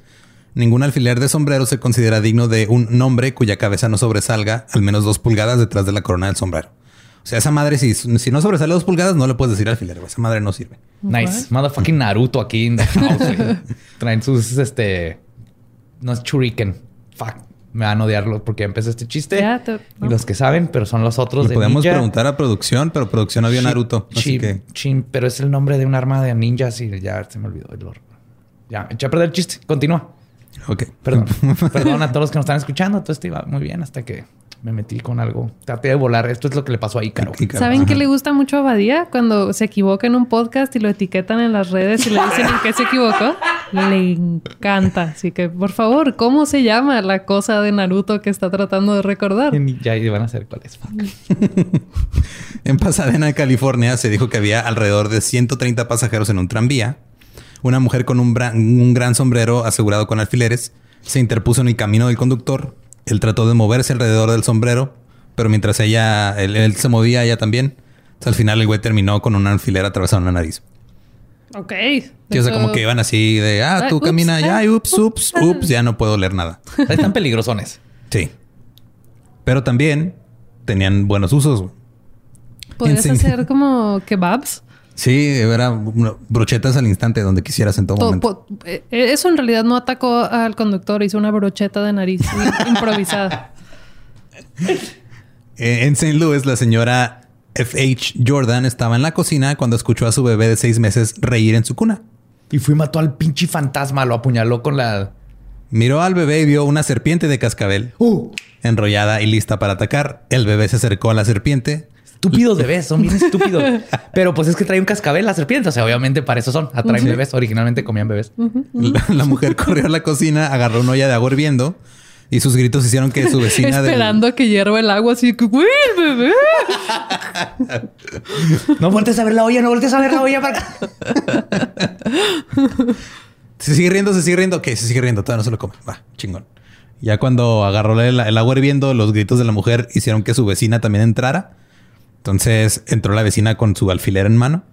Ningún alfiler de sombrero se considera digno de un nombre cuya cabeza no sobresalga al menos dos pulgadas detrás de la corona del sombrero. O sea, esa madre, si, si no sobresale dos pulgadas, no le puedes decir alfiler. güey. Esa madre no sirve. nice. Motherfucking Naruto aquí en the house, güey. Traen sus, este... No es shuriken. Fuck. Me van a odiarlo porque empecé este chiste. Ya te- Y los que saben, pero son los otros Le de podemos ninja. preguntar a producción, pero producción no vio Chi- Naruto. Así chi- que chin, pero es el nombre de un arma de ninjas y ya se me olvidó. el lore. Ya, eché a perder el chiste. Continúa. Ok. Perdón. [laughs] Perdón a todos los que nos están escuchando. Todo esto iba muy bien hasta que me metí con algo. Traté de volar. Esto es lo que le pasó a Ícaro. Ícaro. ¿Saben Ajá. qué le gusta mucho a Badía? Cuando se equivoca en un podcast y lo etiquetan en las redes y le dicen en qué se equivocó. Le encanta. Así que, por favor, ¿cómo se llama la cosa de Naruto que está tratando de recordar? Ya iban a saber cuál es. [laughs] En Pasadena, California, se dijo que había alrededor de 130 pasajeros en un tranvía. Una mujer con un, un gran sombrero asegurado con alfileres se interpuso en el camino del conductor. Él trató de moverse alrededor del sombrero, pero mientras ella, él, él se movía, ella también. Entonces, al final el güey terminó con un alfiler atravesado en la nariz. Ok. Sí, o sea, como que iban así de, ah, Ah, tú camina ya, ah, y ups, ups, ups, ya no puedo leer nada. [laughs] Están peligrosones. Sí. Pero también tenían buenos usos. güey. Podrías hacer como kebabs. Sí, era brochetas al instante donde quisieras en todo To- momento. eh, Eso en realidad no atacó al conductor, hizo una brocheta de nariz [laughs] improvisada. Eh, en St. Louis, la señora F.H. Jordan estaba en la cocina cuando escuchó a su bebé de seis meses reír en su cuna. Y fui y mató al pinche fantasma. Lo apuñaló con la... Miró al bebé y vio una serpiente de cascabel ¡Uh! enrollada y lista para atacar. El bebé se acercó a la serpiente. Estúpidos bebés, son bien estúpidos. [laughs] Pero pues es que trae un cascabel la serpiente. O sea, obviamente para eso son. Atraen bebés. Originalmente comían bebés. La, la mujer [laughs] corrió a la cocina, agarró una olla de agua hirviendo y sus gritos hicieron que su vecina del- Esperando a que hierva el agua, así que, güey, el bebé. [laughs] No voltees a ver la olla, no voltees a ver la olla. Para... Se sigue riendo, se sigue riendo. Ok, se sigue riendo. Todavía no se lo come. Va, chingón. Ya cuando agarró el, el agua hirviendo, los gritos de la mujer hicieron que su vecina también entrara. Entonces entró la vecina con su alfiler en mano.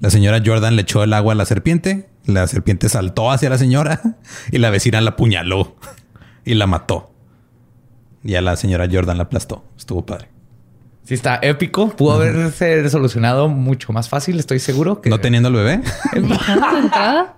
La señora Jordan le echó el agua a la serpiente. La serpiente saltó hacia la señora [laughs] y la vecina la apuñaló [laughs] y la mató. Y a la señora Jordan la aplastó. Estuvo padre. Sí, está épico. Pudo haberse solucionado mucho más fácil, estoy seguro. Que... No teniendo el bebé. [laughs] Entrada.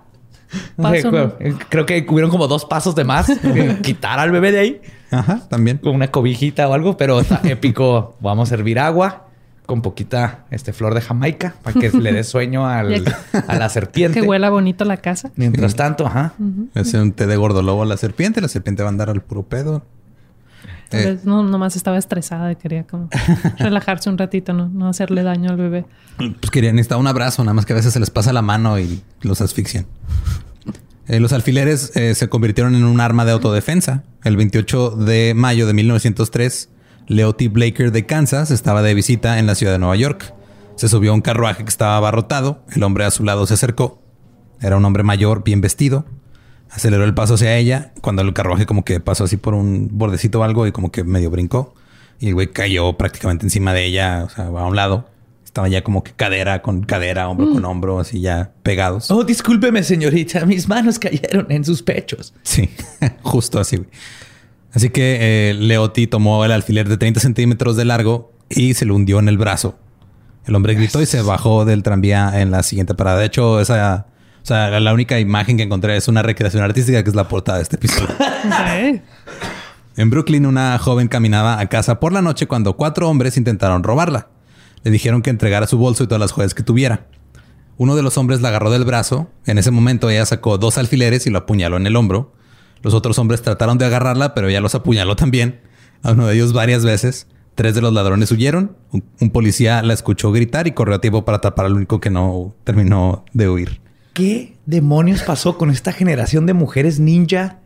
Paso, ¿no? creo, creo que hubieron como dos pasos de más. que Quitar al bebé de ahí Ajá, también. con una cobijita o algo, pero está épico. Vamos a servir agua con poquita este, flor de Jamaica para que le dé sueño [laughs] al- a la serpiente. [laughs] Que huela bonito la casa. Mientras tanto, ajá. Hace un té de gordolobo a la serpiente. La serpiente va a andar al puro pedo. Tal Eh. no, nomás estaba estresada y quería como [laughs] relajarse un ratito, no, no hacerle daño al bebé. Pues querían necesitar un abrazo, nada más que a veces se les pasa la mano y los asfixian. Eh, los alfileres eh, se convirtieron en un arma de autodefensa. El 28 de mayo de 1903, Leo T. Blaker de Kansas estaba de visita en la ciudad de Nueva York. Se subió a un carruaje que estaba abarrotado. El hombre a su lado se acercó. Era un hombre mayor, bien vestido. Aceleró el paso hacia ella cuando el carruaje como que pasó así por un bordecito o algo y como que medio brincó. Y el güey cayó prácticamente encima de ella, o sea, a un lado. Estaba ya como que cadera con cadera, hombro con hombro, así ya pegados. Oh, discúlpeme, señorita. Mis manos cayeron en sus pechos. Sí, [laughs] justo así. güey. Así que eh, Leotti tomó el alfiler de 30 centímetros de largo y se lo hundió en el brazo. El hombre gritó y se bajó del tranvía en la siguiente parada. De hecho, esa, o sea, la, única imagen que encontré es una recreación artística que es la portada de este episodio. En Brooklyn, una joven caminaba a casa por la noche cuando cuatro hombres intentaron robarla. Le dijeron que entregara su bolso y todas las joyas que tuviera. Uno de los hombres la agarró del brazo. En ese momento ella sacó dos alfileres y lo apuñaló en el hombro. Los otros hombres trataron de agarrarla, pero ella los apuñaló también. A uno de ellos varias veces. Tres de los ladrones huyeron. Un, un policía la escuchó gritar y corrió a tiempo para tapar al único que no terminó de huir. ¿Qué demonios pasó con esta generación de mujeres ninja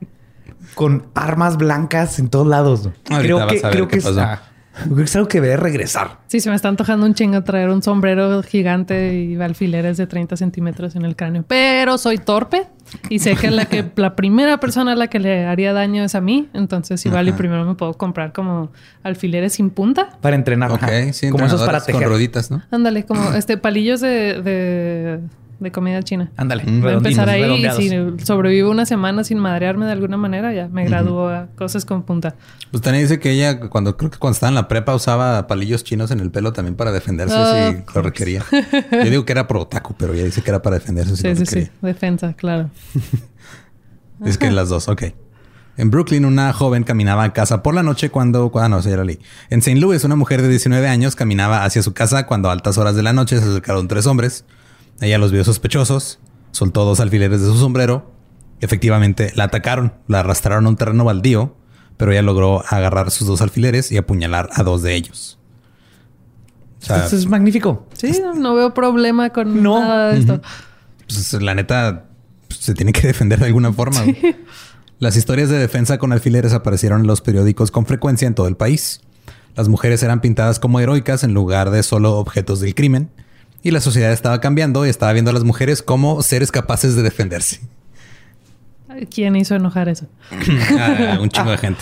con armas blancas en todos lados? Ahorita creo vas que, a ver creo qué que pasó. Creo que es algo que debe regresar. Sí, se me está antojando un chingo traer un sombrero gigante y alfileres de 30 centímetros en el cráneo. Pero soy torpe y sé que la que [laughs] la primera persona a la que le haría daño es a mí. Entonces, igual y primero me puedo comprar como alfileres sin punta. Para entrenar. Ok, ajá. sí, Como esos para entrenadores con tejer. rueditas, ¿no? Ándale, como [clears throat] este palillos de, de, de comida china. Ándale. Mm. Voy a redondinos, empezar ahí y si sobrevivo una semana sin madrearme de alguna manera, ya me gradúo a cosas con punta. Pues también dice que ella, cuando creo que cuando estaba en la prepa, usaba palillos chinos en el pelo también para defenderse Ah, si lo requería. Yo digo que era por otaku, pero ella dice que era para defenderse si Sí, lo sí, requería. sí. Defensa, claro. [laughs] Es que las dos, ok. En Brooklyn, una joven caminaba a casa por la noche cuando... Ah, no, la leí. En St. Louis, una mujer de 19 años caminaba hacia su casa cuando a altas horas de la noche se acercaron tres hombres. Ella los vio sospechosos, soltó dos alfileres de su sombrero. Efectivamente, la atacaron, la arrastraron a un terreno baldío, pero ella logró agarrar sus dos alfileres y apuñalar a dos de ellos. O sea, Eso es magnífico. Sí, no, veo problema con No. nada de esto. pues, la neta pues, se tiene que [laughs] defender de alguna forma. Las historias de defensa con alfileres aparecieron en los periódicos con frecuencia en todo el país. Las mujeres eran pintadas como heroicas en lugar de solo objetos del crimen. Y la sociedad estaba cambiando y estaba viendo a las mujeres como seres capaces de defenderse. ¿Quién hizo enojar eso? a [laughs] un chingo de gente.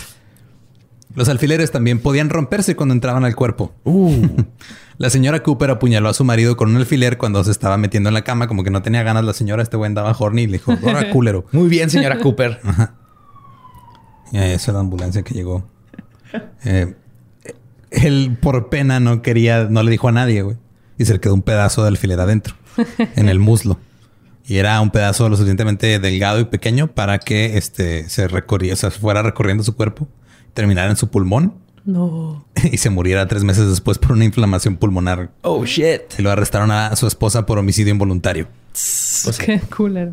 Los alfileres también podían romperse cuando entraban al cuerpo. [laughs] La señora Cooper apuñaló a su marido con un alfiler cuando se estaba metiendo en la cama, como que no tenía ganas la señora, este güey andaba horny y le dijo, ahora [laughs] culero. Muy bien, señora Cooper. Y ahí esa es la ambulancia que llegó. Eh, él por pena no quería, no le dijo a nadie, güey. Y se le quedó un pedazo de alfiler adentro, en el muslo. Y era un pedazo lo suficientemente delgado y pequeño para que este se recorría, o sea, fuera recorriendo su cuerpo, terminara en su pulmón No. [laughs] y se muriera tres meses después por una inflamación pulmonar. Oh, shit. Y lo arrestaron a su esposa por homicidio involuntario. Qué culero.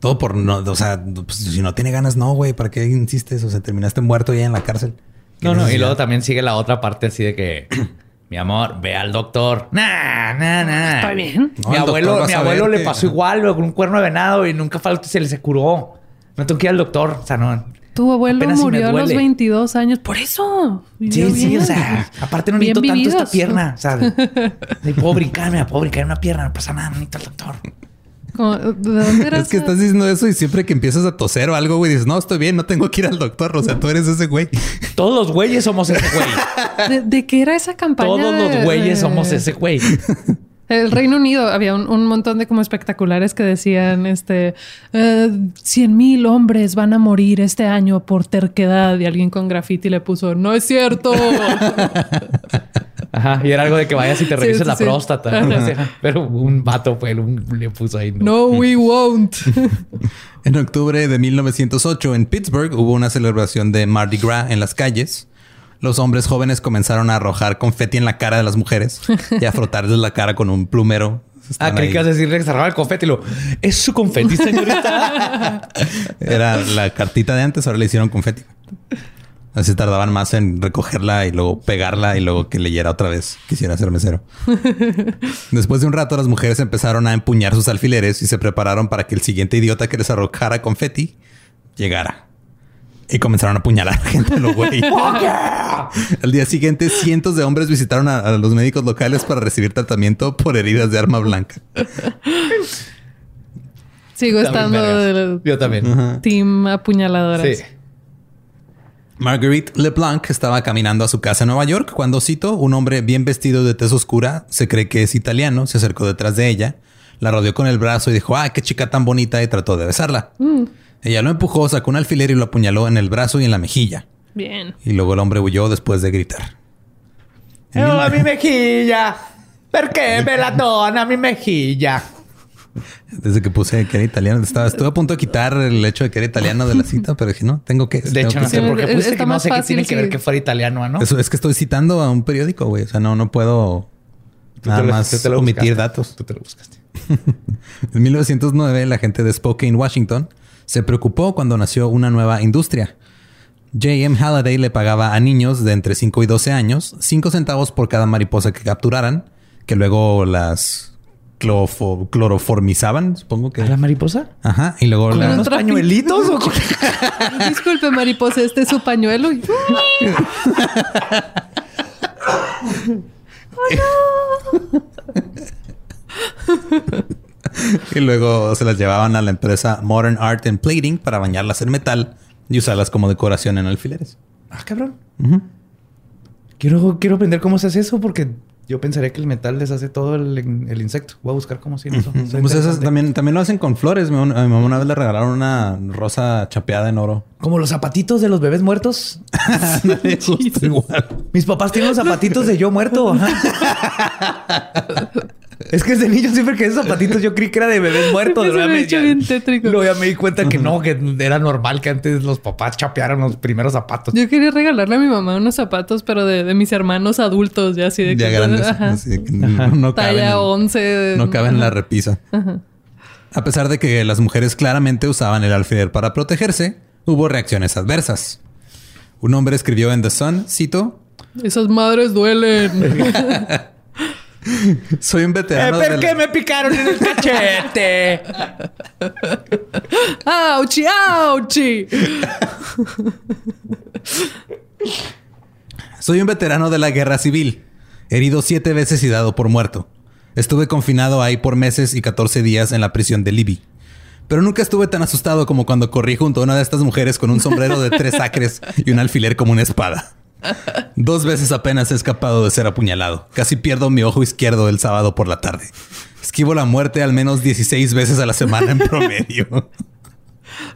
Todo por no, o sea, pues, si no tiene ganas, no, güey, ¿para qué insistes? O sea, terminaste muerto ya en la cárcel. ¿Qué No, no, y luego también sigue la otra parte así de que, [clears throat] mi amor, ve al doctor. Nah, nah, nah. Está bien. No, mi abuelo, mi abuelo le pasó igual, con un cuerno de venado y nunca faltó se le se curó. No tengo que ir al doctor. O sea, no. Tu abuelo Apenas si me murió a los duele. 22 años. Por eso. Sí, sí, o sea, aparte no Bien necesito tanto esta pierna. O sea, de- puedo brincarme, me puedo brincar una pierna, no pasa nada, no necesito al doctor. Como, ¿De dónde eras? Es que estás diciendo eso y siempre que empiezas a toser o algo, güey, dices, no, estoy bien, no tengo que ir al doctor. O sea, tú eres ese güey. Todos los güeyes somos ese güey. ¿De, de qué era esa campaña? Todos los güeyes de- somos ese güey. El Reino Unido había un, un montón de como espectaculares que decían, este, cien mil hombres van a morir este año por terquedad y alguien con graffiti le puso, no es cierto. [laughs] Ajá. Y era algo de que vayas y te revises sí, la sí. próstata. Ajá. [laughs] Pero un vato fue, un- le puso ahí. no, we [laughs] won't. [laughs] En octubre de 1908, en Pittsburgh, hubo una celebración de Mardi Gras en las calles. Los hombres jóvenes comenzaron a arrojar confeti en la cara de las mujeres y a frotarles la cara con un plumero. Ah, creí que ibas a decirle que se el confeti y lo... ¿Es su confeti, señorita? Era la cartita de antes, ahora le hicieron confeti. Así tardaban más en recogerla y luego pegarla y luego que leyera otra vez. Quisiera ser mesero. [laughs] Después de un rato, las mujeres empezaron a empuñar sus alfileres y se prepararon para que el siguiente idiota que les arrojara confeti llegara. Y comenzaron a apuñalar gente a lo güey. [laughs] Al día siguiente, cientos de hombres visitaron a, a los médicos locales para recibir tratamiento por heridas de arma blanca. Sigo bien estando Yo también. team apuñaladoras. Sí. Marguerite LeBlanc estaba caminando a su casa en Nueva York cuando cito un hombre bien vestido de tez oscura, se cree que es italiano, se acercó detrás de ella, la rodeó con el brazo y dijo, ¡ay, qué chica tan bonita! y trató de besarla. Ella lo empujó, sacó un alfiler y lo apuñaló en el brazo y en la mejilla. Bien. Y luego el hombre huyó después de gritar. ¡Oh, mi mejilla! ¿Por qué me la dona mi mejilla? Desde que puse que era italiano, estaba, estuve a punto de quitar el hecho de que era italiano de la cita, pero dije, no, tengo que... De tengo hecho, no sé hacerlo". por qué Está puse que no sé qué tiene que ver que fuera italiano, ¿no? Eso es que estoy citando a un periódico, güey. O sea, no, no puedo nada te lo- más tú te lo omitir buscaste. datos. Tú te lo buscaste. [laughs] En 1909, la gente de Spokane, Washington, se preocupó cuando nació una nueva industria. J.M. Halliday le pagaba a niños de entre 5 y 12 años 5 centavos por cada mariposa que capturaran, que luego las clofo- cloroformizaban, supongo que. ¿A la mariposa? Ajá, y luego ¿Con la- unos pañuelitos o [laughs] con- Disculpe, mariposa, este es su pañuelo. [laughs] y luego se las llevaban a la empresa Modern Art and Plating para bañarlas en metal y usarlas como decoración en alfileres. Ah, cabrón. Quiero, quiero aprender cómo se hace eso porque yo pensaría que el metal deshace todo el, el insecto. Voy a buscar cómo se eso. Está Pues esas también, también lo hacen con flores. A mi mamá una vez le regalaron una rosa chapeada en oro. Como los zapatitos de los bebés muertos. [laughs] [laughs] Mis papás tienen los zapatitos de yo muerto. [laughs] Es que desde niño siempre que esos zapatitos yo creí que era de bebés [laughs] muertos. Se me Luego me- hecho bien tétrico. Luego ya me di cuenta que no, que era normal que antes los papás chapearan los primeros zapatos. Yo quería regalarle a mi mamá unos zapatos, pero de, de mis hermanos adultos, ya así de Ya que grandes. Ajá. así que no, no caben, Talla en- 11. no caben en la Ajá. repisa. A pesar de que las mujeres claramente usaban el alfiler para protegerse, hubo reacciones adversas. Un hombre escribió en The Sun, cito, Esas madres duelen. [laughs] [laughs] [laughs] soy un veterano ¿Por de qué la- me picaron en el cachete? ¡Auchi! ¡Auchi! Soy un veterano de la guerra civil, herido siete veces y dado por muerto. Estuve confinado ahí por meses y 14 días en la prisión de Libby. Pero nunca estuve tan asustado como cuando corrí junto a una de estas mujeres con un sombrero de tres acres y un alfiler como una espada. Dos veces apenas he escapado de ser apuñalado. Casi pierdo mi ojo izquierdo el sábado por la tarde. Esquivo la muerte al menos 16 veces a la semana en promedio.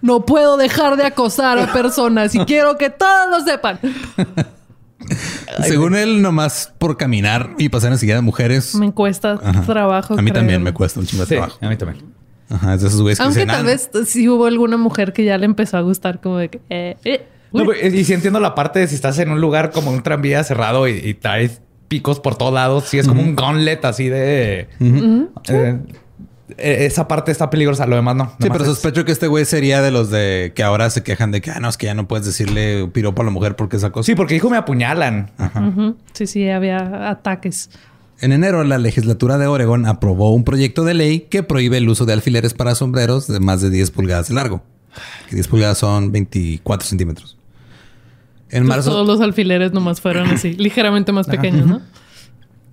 No puedo dejar de acosar a personas y quiero que todos lo sepan. Según él, nomás por caminar y pasar enseguida de mujeres. Me cuesta trabajo. A mí también me cuesta un chingo de Sí, trabajo. a mí también. Ajá, es de esos güeyes que Aunque dicen, tal "Ah, vez sí hubo alguna mujer que ya le empezó a gustar como de que... eh, eh, No, pero- y si entiendo la parte de si estás en un lugar como un tranvía cerrado y, y traes picos por todos lados, sí es como un gauntlet así de... eh, eh, esa parte está peligrosa, lo demás no. Sí, Nomás pero es- sospecho que este güey sería de los de que ahora se quejan de que, ah, no, es que ya no puedes decirle piropo a la mujer porque esa cosa. Sí, porque dijo me apuñalan. Sí, sí, había ataques. En enero, la legislatura de Oregon aprobó un proyecto de ley que prohíbe el uso de alfileres para sombreros de más de 10 pulgadas de largo. Que 10 pulgadas son 24 centímetros. En marzo, Todos los alfileres nomás fueron así, [coughs] ligeramente más pequeños, ¿no?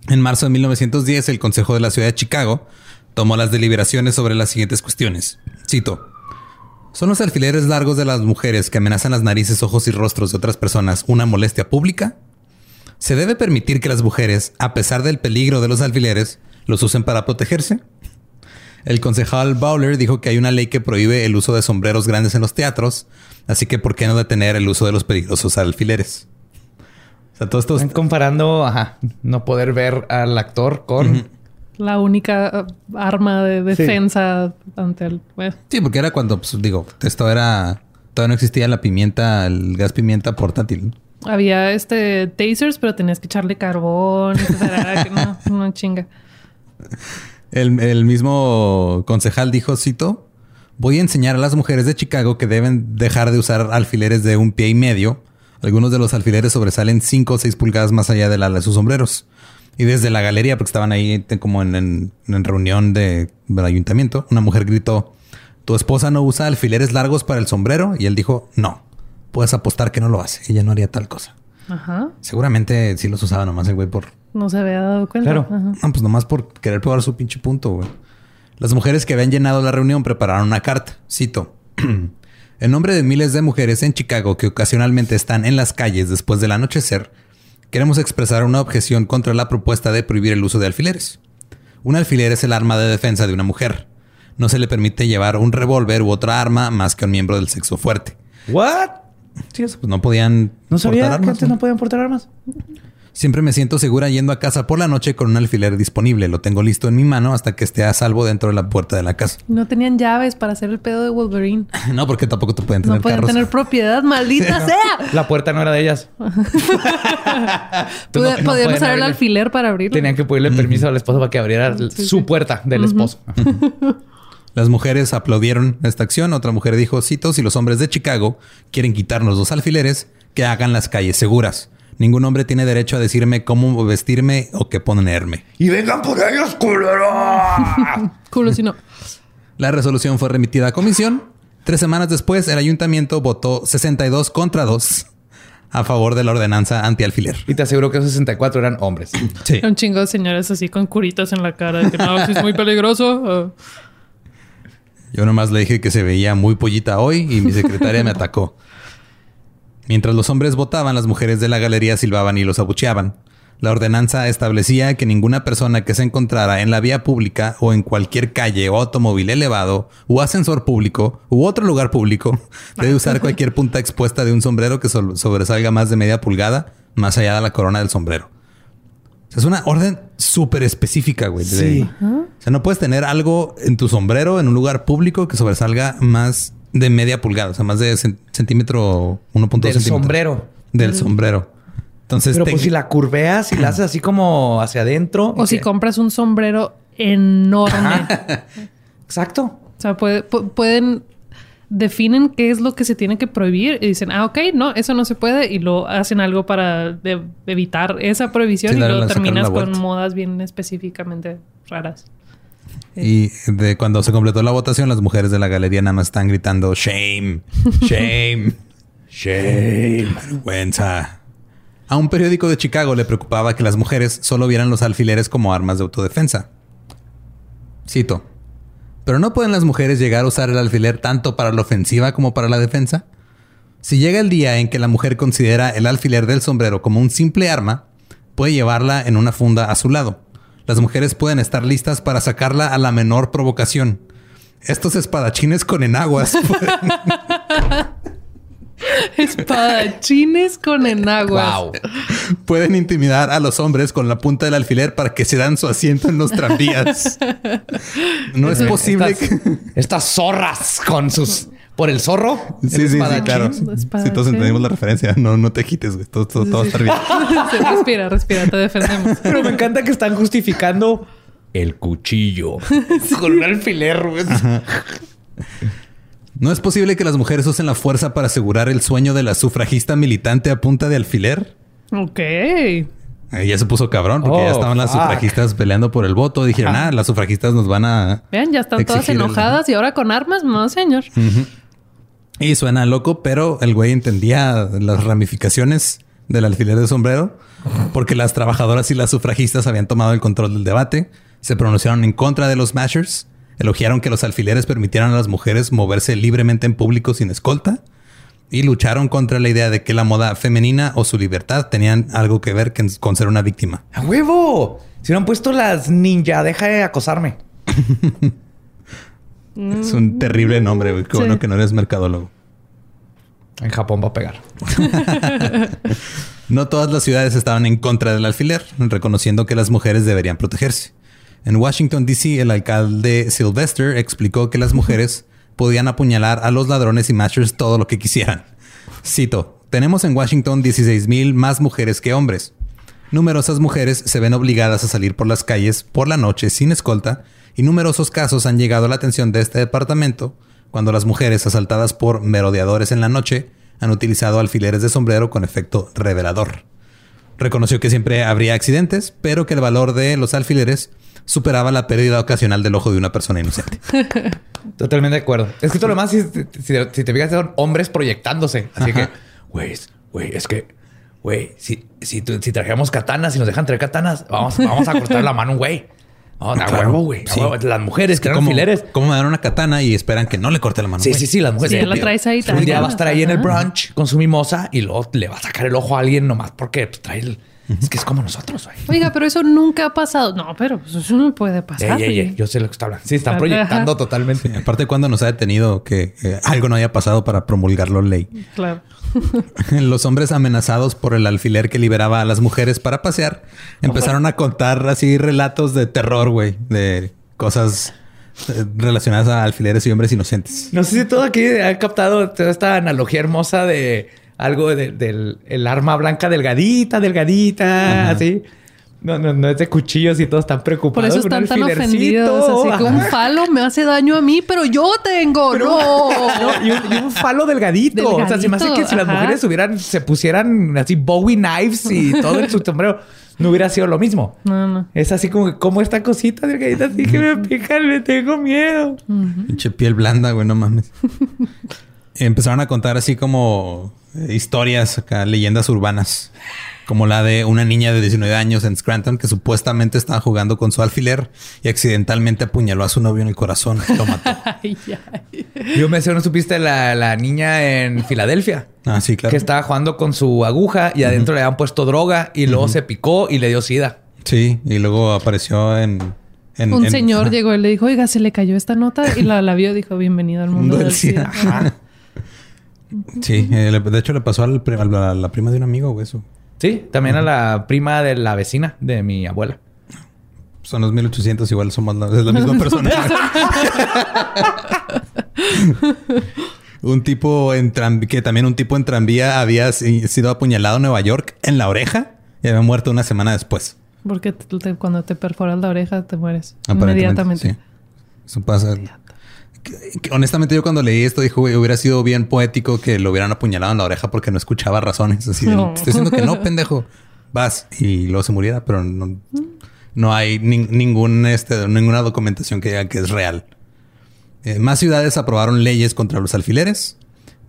en marzo de 1910, el Consejo de la Ciudad de Chicago tomó las deliberaciones sobre las siguientes cuestiones. Cito. ¿Son los alfileres largos de las mujeres que amenazan las narices, ojos y rostros de otras personas una molestia pública? ¿Se debe permitir que las mujeres, a pesar del peligro de los alfileres, los usen para protegerse? El concejal Bowler dijo que hay una ley que prohíbe el uso de sombreros grandes en los teatros, así que ¿por qué no detener el uso de los peligrosos alfileres? O sea, todo esto... Están comparando, ajá, no poder ver al actor con... La única uh, arma de defensa ante el... bueno, Sí, porque era cuando, pues, digo, esto era... Todavía no existía la pimienta, el gas pimienta portátil. ¿no? había este tasers, pero tenías que echarle carbón. era [laughs] que no, una chinga. El, mismo concejal dijo, cito, voy a enseñar a las mujeres de Chicago que deben dejar de usar alfileres de un pie y medio. Algunos de los alfileres sobresalen 5 o 6 pulgadas más allá de la de sus sombreros. Y desde la galería, porque estaban ahí como en, reunión de, del ayuntamiento, una mujer gritó, ¿tu esposa no usa alfileres largos para el sombrero? Y él dijo, no, puedes apostar que no lo hace. Ella no haría tal cosa. Ajá. Seguramente sí los usaba nomás el güey por No se había dado cuenta. Claro. Ajá. no, pues nomás por querer probar su pinche punto, güey. Las mujeres que habían llenado la reunión prepararon una carta. Cito. [clears throat] en nombre de miles de mujeres en Chicago que ocasionalmente están en las calles después del anochecer, queremos expresar una objeción contra la propuesta de prohibir el uso de alfileres. Un alfiler es el arma de defensa de una mujer. No se le permite llevar un revólver u otra arma más que a un miembro del sexo fuerte. ¿What? Sí, eso, pues no podían. No sabía portar que armas, antes ¿no? no podían portar armas. Siempre me siento segura yendo a casa por la noche con un alfiler disponible. Lo tengo listo en mi mano hasta que esté a salvo dentro de la puerta de la casa. No tenían llaves para hacer el pedo de Wolverine. [laughs] No, porque tampoco te pueden tener No pueden carros. tener propiedad, [laughs] maldita sea. La puerta no era de ellas. [laughs] Tú no- pueden usar el abrirle. alfiler para abrirlo. Tenían que pedirle permiso al esposo para que abriera Sí, su sí. puerta del esposo. Las mujeres aplaudieron esta acción. Otra mujer dijo, cito, si los hombres de Chicago quieren quitarnos los alfileres, que hagan las calles seguras. Ningún hombre tiene derecho a decirme cómo vestirme o qué ponerme. ¡Y vengan por ellos, culero! [laughs] Culo si no. La resolución fue remitida a comisión. Tres semanas después, el ayuntamiento votó 62 contra 2 a favor de la ordenanza anti-alfiler. y te aseguro que esos 64 eran hombres. Sí. Un chingo de señores así con curitas en la cara. de Que no, si es muy peligroso. Yo nomás le dije que se veía muy pollita hoy y mi secretaria me atacó. Mientras los hombres votaban, las mujeres de la galería silbaban y los abucheaban. La ordenanza establecía que ninguna persona que se encontrara en la vía pública o en cualquier calle o automóvil elevado o ascensor público u otro lugar público [laughs] debe usar cualquier punta expuesta de un sombrero que sobresalga más de media pulgada más allá de la corona del sombrero. Sea, es una orden súper específica, güey. Sí. o sea, no puedes tener algo en tu sombrero en un lugar público que sobresalga más de media pulgada, o sea, más de cen- centímetro, 1.2 Del centímetros. sombrero. Del sombrero. Entonces, Pero te- pues si la curveas y la haces así como hacia adentro. O si compras un sombrero enorme. [laughs] Exacto. O sea, puede- pu- pueden definen qué es lo que se tiene que prohibir y dicen, ah, ok, no, eso no se puede y lo hacen algo para de- evitar esa prohibición Sí, y luego terminas con modas bien específicamente raras. Y de cuando se completó la votación, las mujeres de la galería nada más están gritando shame, shame, [laughs] shame, vergüenza. A un periódico de Chicago le preocupaba que las mujeres solo vieran los alfileres como armas de autodefensa. Cito. Pero no pueden las mujeres llegar a usar el alfiler tanto para la ofensiva como para la defensa. Si llega el día en que la mujer considera el alfiler del sombrero como un simple arma, puede llevarla en una funda a su lado. Las mujeres pueden estar listas para sacarla a la menor provocación. Estos espadachines con enaguas [laughs] Espadachines con enaguas. Wow. pueden intimidar a los hombres con la punta del alfiler para que se dan su asiento en los tranvías. No es posible que... Estas, zorras con sus. Por el zorro. el Sí, sí, sí, claro. Si todos entendimos la referencia, no, no te agites, güey. Todo, todo- todo va a estar bien. [laughs] Sí, respira, respira, te defendemos. Pero me encanta que están justificando el cuchillo [laughs] con un alfiler. güey. ¿No es posible que las mujeres usen la fuerza para asegurar el sueño de la sufragista militante a punta de alfiler? Ok. Ya se puso cabrón porque Oh, ya estaban las fuck. sufragistas peleando por el voto. Dijeron, ah, las sufragistas nos van a... Vean, ya están todas el- enojadas y ahora con armas, no, señor. Y suena loco, pero el güey entendía las ramificaciones del alfiler de sombrero porque las trabajadoras y las sufragistas habían tomado el control del debate, se pronunciaron en contra de los mashers, elogiaron que los alfileres permitieran a las mujeres moverse libremente en público sin escolta y lucharon contra la idea de que la moda femenina o su libertad tenían algo que ver con ser una víctima. ¡A huevo! Si hubieran puesto las ninja, deja de acosarme. [laughs] Es un terrible nombre, güey. Qué Sí. bueno que no eres mercadólogo. En Japón va a pegar. [laughs] No todas las ciudades estaban en contra del alfiler, reconociendo que las mujeres deberían protegerse. En Washington, D.C., el alcalde Sylvester explicó que las mujeres [laughs] podían apuñalar a los ladrones y mashers todo lo que quisieran. Cito, tenemos en Washington 16 mil más mujeres que hombres. Numerosas mujeres se ven obligadas a salir por las calles por la noche sin escolta y numerosos casos han llegado a la atención de este departamento cuando las mujeres asaltadas por merodeadores en la noche han utilizado alfileres de sombrero con efecto revelador. Reconoció que siempre habría accidentes, pero que el valor de los alfileres superaba la pérdida ocasional del ojo de una persona inocente. [laughs] Totalmente de acuerdo. Es que todo lo demás, si, si- si te fijas, son hombres proyectándose. Así que, güey, es- güey, es que, güey, si, si, si trajéramos katanas y nos dejan traer katanas, vamos, vamos a cortar la mano a un güey. No, a Claro. huevo, güey. Sí. Las mujeres que eran ¿Cómo, alfileres. cómo me dan una katana y esperan que no le corte la mano? Sí, güey? sí, sí, las mujeres. Sí, la traes ahí, Un día va a estar ahí en el brunch con su mimosa y luego le va a sacar el ojo a alguien nomás porque pues, trae el... Es que es como nosotros, güey. Oiga, pero eso nunca ha pasado. No, pero pues, eso no puede pasar. Ey, ey, ey, yo sé lo que está hablando. Sí, están Ajá. proyectando totalmente. Sí, aparte, cuando nos ha detenido que eh, algo no haya pasado para promulgarlo ley. Claro. [laughs] Los hombres amenazados por el alfiler que liberaba a las mujeres para pasear empezaron a contar así relatos de terror, güey, de cosas eh, relacionadas a alfileres y hombres inocentes. No sé si todo aquí ha captado toda esta analogía hermosa de algo de- del el arma blanca delgadita, delgadita, así. No, no, no es de cuchillos y todos están Por preocupados. eso con un están tan ofendidos. Así que un [laughs] falo me hace daño a mí, pero yo tengo. no. [laughs] No, y, un, y un falo delgadito. O sea, se me hace que si las mujeres hubieran, se pusieran así Bowie knives y todo en su sombrero, no hubiera sido lo mismo. No, no. Es así como que como esta cosita delgadita así que me pican, le tengo miedo. Pinche piel blanda, güey, no mames. [laughs] Empezaron a contar así como historias acá, leyendas urbanas. Como la de una niña de 19 años en Scranton que supuestamente estaba jugando con su alfiler y accidentalmente apuñaló a su novio en el corazón. y [laughs] Lo mató. Yo me sé, ¿no supiste la, la niña en Filadelfia? Ah, sí, claro. Que estaba jugando con su aguja y adentro le habían puesto droga y luego se picó y le dio sida. Sí, y luego apareció en... en- Un en- señor ajá, llegó y le dijo, oiga, se le cayó esta nota y la, la vio. Dijo, bienvenido al mundo del SIDA. Ajá. Sí, eh, de hecho le pasó al a la, prima de un amigo, güey, eso. Sí, también a la prima de la vecina de mi abuela. Son los 1800, igual somos la, es la misma [laughs] persona. [laughs] [laughs] un tipo en tranvía, que también un tipo en tranvía había si- sido apuñalado en Nueva York en la oreja y había muerto una semana después. Porque te- te- cuando te perforas la oreja te mueres inmediatamente. sí. Eso pasa. Que honestamente, yo cuando leí esto, dijo, güey, hubiera sido bien poético que lo hubieran apuñalado en la oreja porque no escuchaba razones. Así de, No. "Te estoy diciendo que no, pendejo. Vas y luego se muriera, pero no, no hay nin- ningún, este, ninguna documentación que diga que es real. Eh, más ciudades aprobaron leyes contra los alfileres.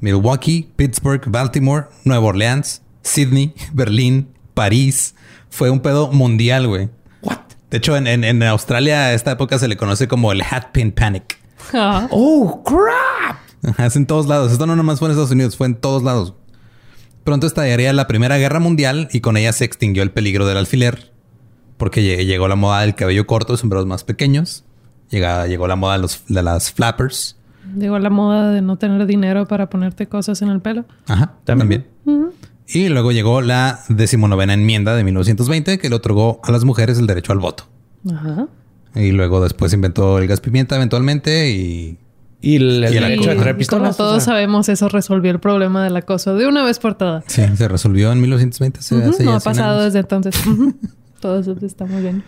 Milwaukee, Pittsburgh, Baltimore, Nueva Orleans, Sydney, [laughs] Berlín, París. Fue un pedo mundial, güey. What? De hecho, en, en- en Australia a esta época se le conoce como el hat pin panic. ¡Oh, crap! Ajá, Es en todos lados. Esto no nomás fue en Estados Unidos, fue en todos lados. Pronto estallaría la Primera Guerra Mundial y con ella se extinguió el peligro del alfiler. Porque lle- llegó la moda del cabello corto, sombreros más pequeños. Llega- llegó la moda de, los, de las flappers. Llegó la moda de no tener dinero para ponerte cosas en el pelo. Ajá, también. Y luego llegó la decimonovena enmienda de 1920 que le otorgó a las mujeres el derecho al voto. Ajá. Y luego después inventó el gas pimienta eventualmente y Y el, el Y el Y pistolas. como todos o sea, sabemos, eso resolvió el problema del acoso de una vez por todas. sí, se resolvió en 1920. hace- Ujú, hace no ya ha 100 pasado años. desde entonces. [laughs] Ujú. Todo eso está muy bien.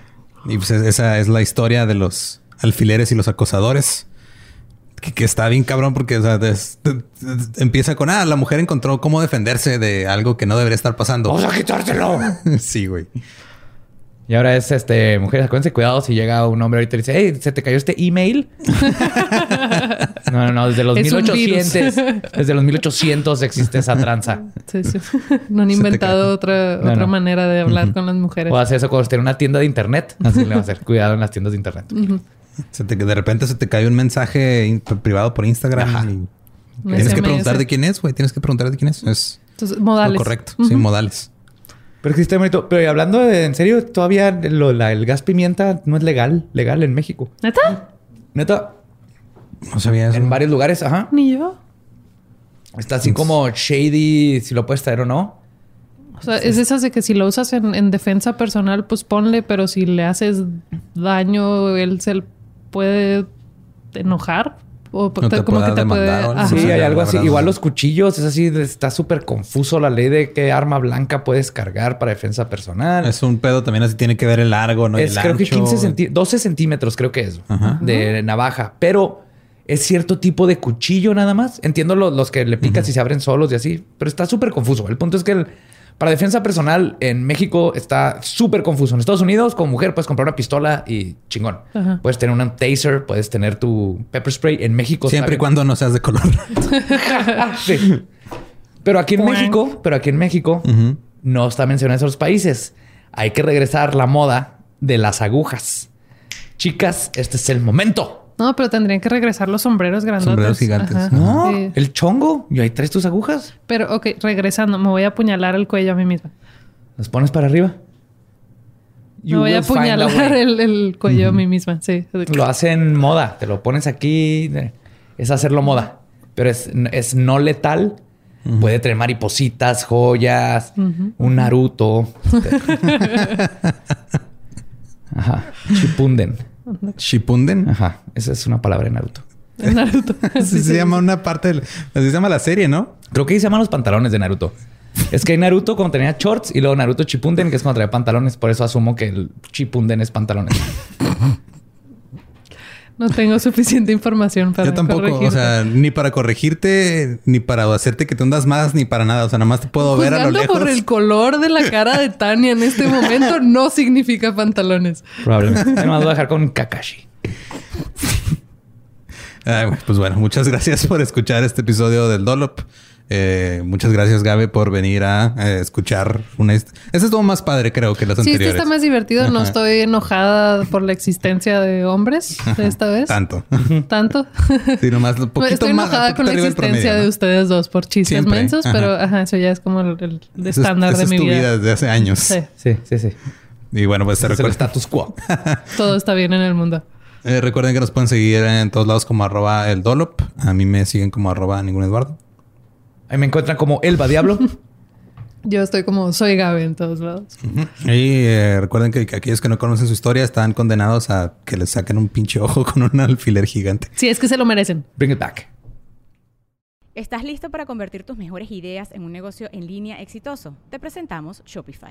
Y pues es- esa es la historia de los alfileres y los acosadores. Que, que está bien cabrón porque o sea, des- empieza con, ah, la mujer encontró cómo defenderse de algo que no debería estar pasando. ¡Vamos a quitárselo! [laughs] sí, güey. Y ahora es, este, mujeres, acuérdense, cuidado si llega un hombre ahorita y dice, hey, ¿se te cayó este email? [laughs] no, no, no, desde los Es un 1800, virus. desde los 1800 existe esa tranza. Sí, sí. No han inventado otra, No, otra no. manera de hablar con las mujeres. O hacer eso cuando esté en una tienda de internet. Así le va a hacer. Cuidado en las tiendas de internet. Se te- de repente se te cae un mensaje privado por Instagram Ajá. y tienes que preguntar de quién es, güey. Tienes que preguntar de quién es. Es Entonces, lo modales. correcto. Sí, modales. Pero que está bonito. Pero y hablando de, en serio, todavía lo- la- el gas pimienta no es legal, legal en México. ¿Neta? Neta, No sabía eso. en varios lugares, ajá. Ni yo. Está así como shady si lo puedes traer o no. O sea, es esas de que si lo usas en, en defensa personal, pues ponle, pero si le haces daño, él se puede enojar. O No te como pueda que te puede. Sí, hay algo así. Igual los cuchillos, es así, está súper confuso la ley de qué arma blanca puedes cargar para defensa personal. Es un pedo también así tiene que ver el largo, ¿no? Es el creo que ancho. 15 centí- 12 centímetros creo que es Ajá. de navaja, pero es cierto tipo de cuchillo nada más. Entiendo lo- los que le picas y se abren solos y así, pero está súper confuso. El punto es que el- para defensa personal en México está súper confuso. En Estados Unidos, como mujer, puedes comprar una pistola y chingón. Ajá. Puedes tener un taser, puedes tener tu pepper spray. En México Siempre y cuando no seas de color. [laughs] Sí. Pero aquí en México, pero aquí en México no está mencionado en esos países. Hay que regresar la moda de las agujas. Chicas, este es el momento. No, pero tendrían que regresar los sombreros grandotes. Sombreros gigantes. Ajá. No, Sí. el chongo. Y ahí traes tus agujas. Pero, ok, regresando, me voy a apuñalar el cuello a mí misma. Las pones para arriba. Me voy a apuñalar el, el cuello a mí misma, sí. Lo hacen moda. Te lo pones aquí. eh, Es hacerlo moda. Pero es, es no letal. Puede traer maripositas, joyas, un Naruto. [laughs] Ajá. Chipunden. Shipunden. Ajá. Esa es una palabra en Naruto. Naruto. [laughs] Así se llama una parte del... Así se llama la serie, ¿no? Creo que ahí se llaman los pantalones de Naruto. Es que hay Naruto cuando tenía shorts y luego Naruto Chipunden, que es cuando traía pantalones. Por eso asumo que el Chipunden es pantalones. [laughs] No tengo suficiente información para Yo tampoco. O sea, ni para corregirte, ni para hacerte que te hundas más, ni para nada. O sea, nada más te puedo ver a lo lejos. por el color de la cara de Tania en este momento [laughs] no significa pantalones. Probablemente. Además voy a dejar con Kakashi. Ay, pues bueno, muchas gracias por escuchar este episodio del Dolop. Eh, muchas gracias, Gabe, por venir a eh, escuchar una... Este estuvo más padre, creo, que las Sí, este anteriores. está más divertido. No estoy enojada por la existencia de hombres de esta vez. Tanto. [laughs] Tanto. Sí, nomás un poquito estoy más. enojada poquito con la existencia promedio, de ¿no? ustedes dos por chistes Siempre. mensos, Ajá. pero ajá, eso ya es como el, el- es- estándar esa de es mi tu vida. vida desde hace años. Sí, Sí, sí, sí. Y bueno, pues te Es el status quo. [laughs] todo está bien en el mundo. Eh, recuerden que nos pueden seguir en todos lados como arroba el Dolop. A mí me siguen como arroba ningún Eduardo. Ahí me encuentran como Elba Diablo. [laughs] Yo estoy como soy Gabe en todos lados. Y eh, recuerden que, que aquellos que no conocen su historia están condenados a que les saquen un pinche ojo [laughs] con un alfiler gigante. Sí, es que se lo merecen. Bring it back. ¿Estás listo para convertir tus mejores ideas en un negocio en línea exitoso? Te presentamos Shopify.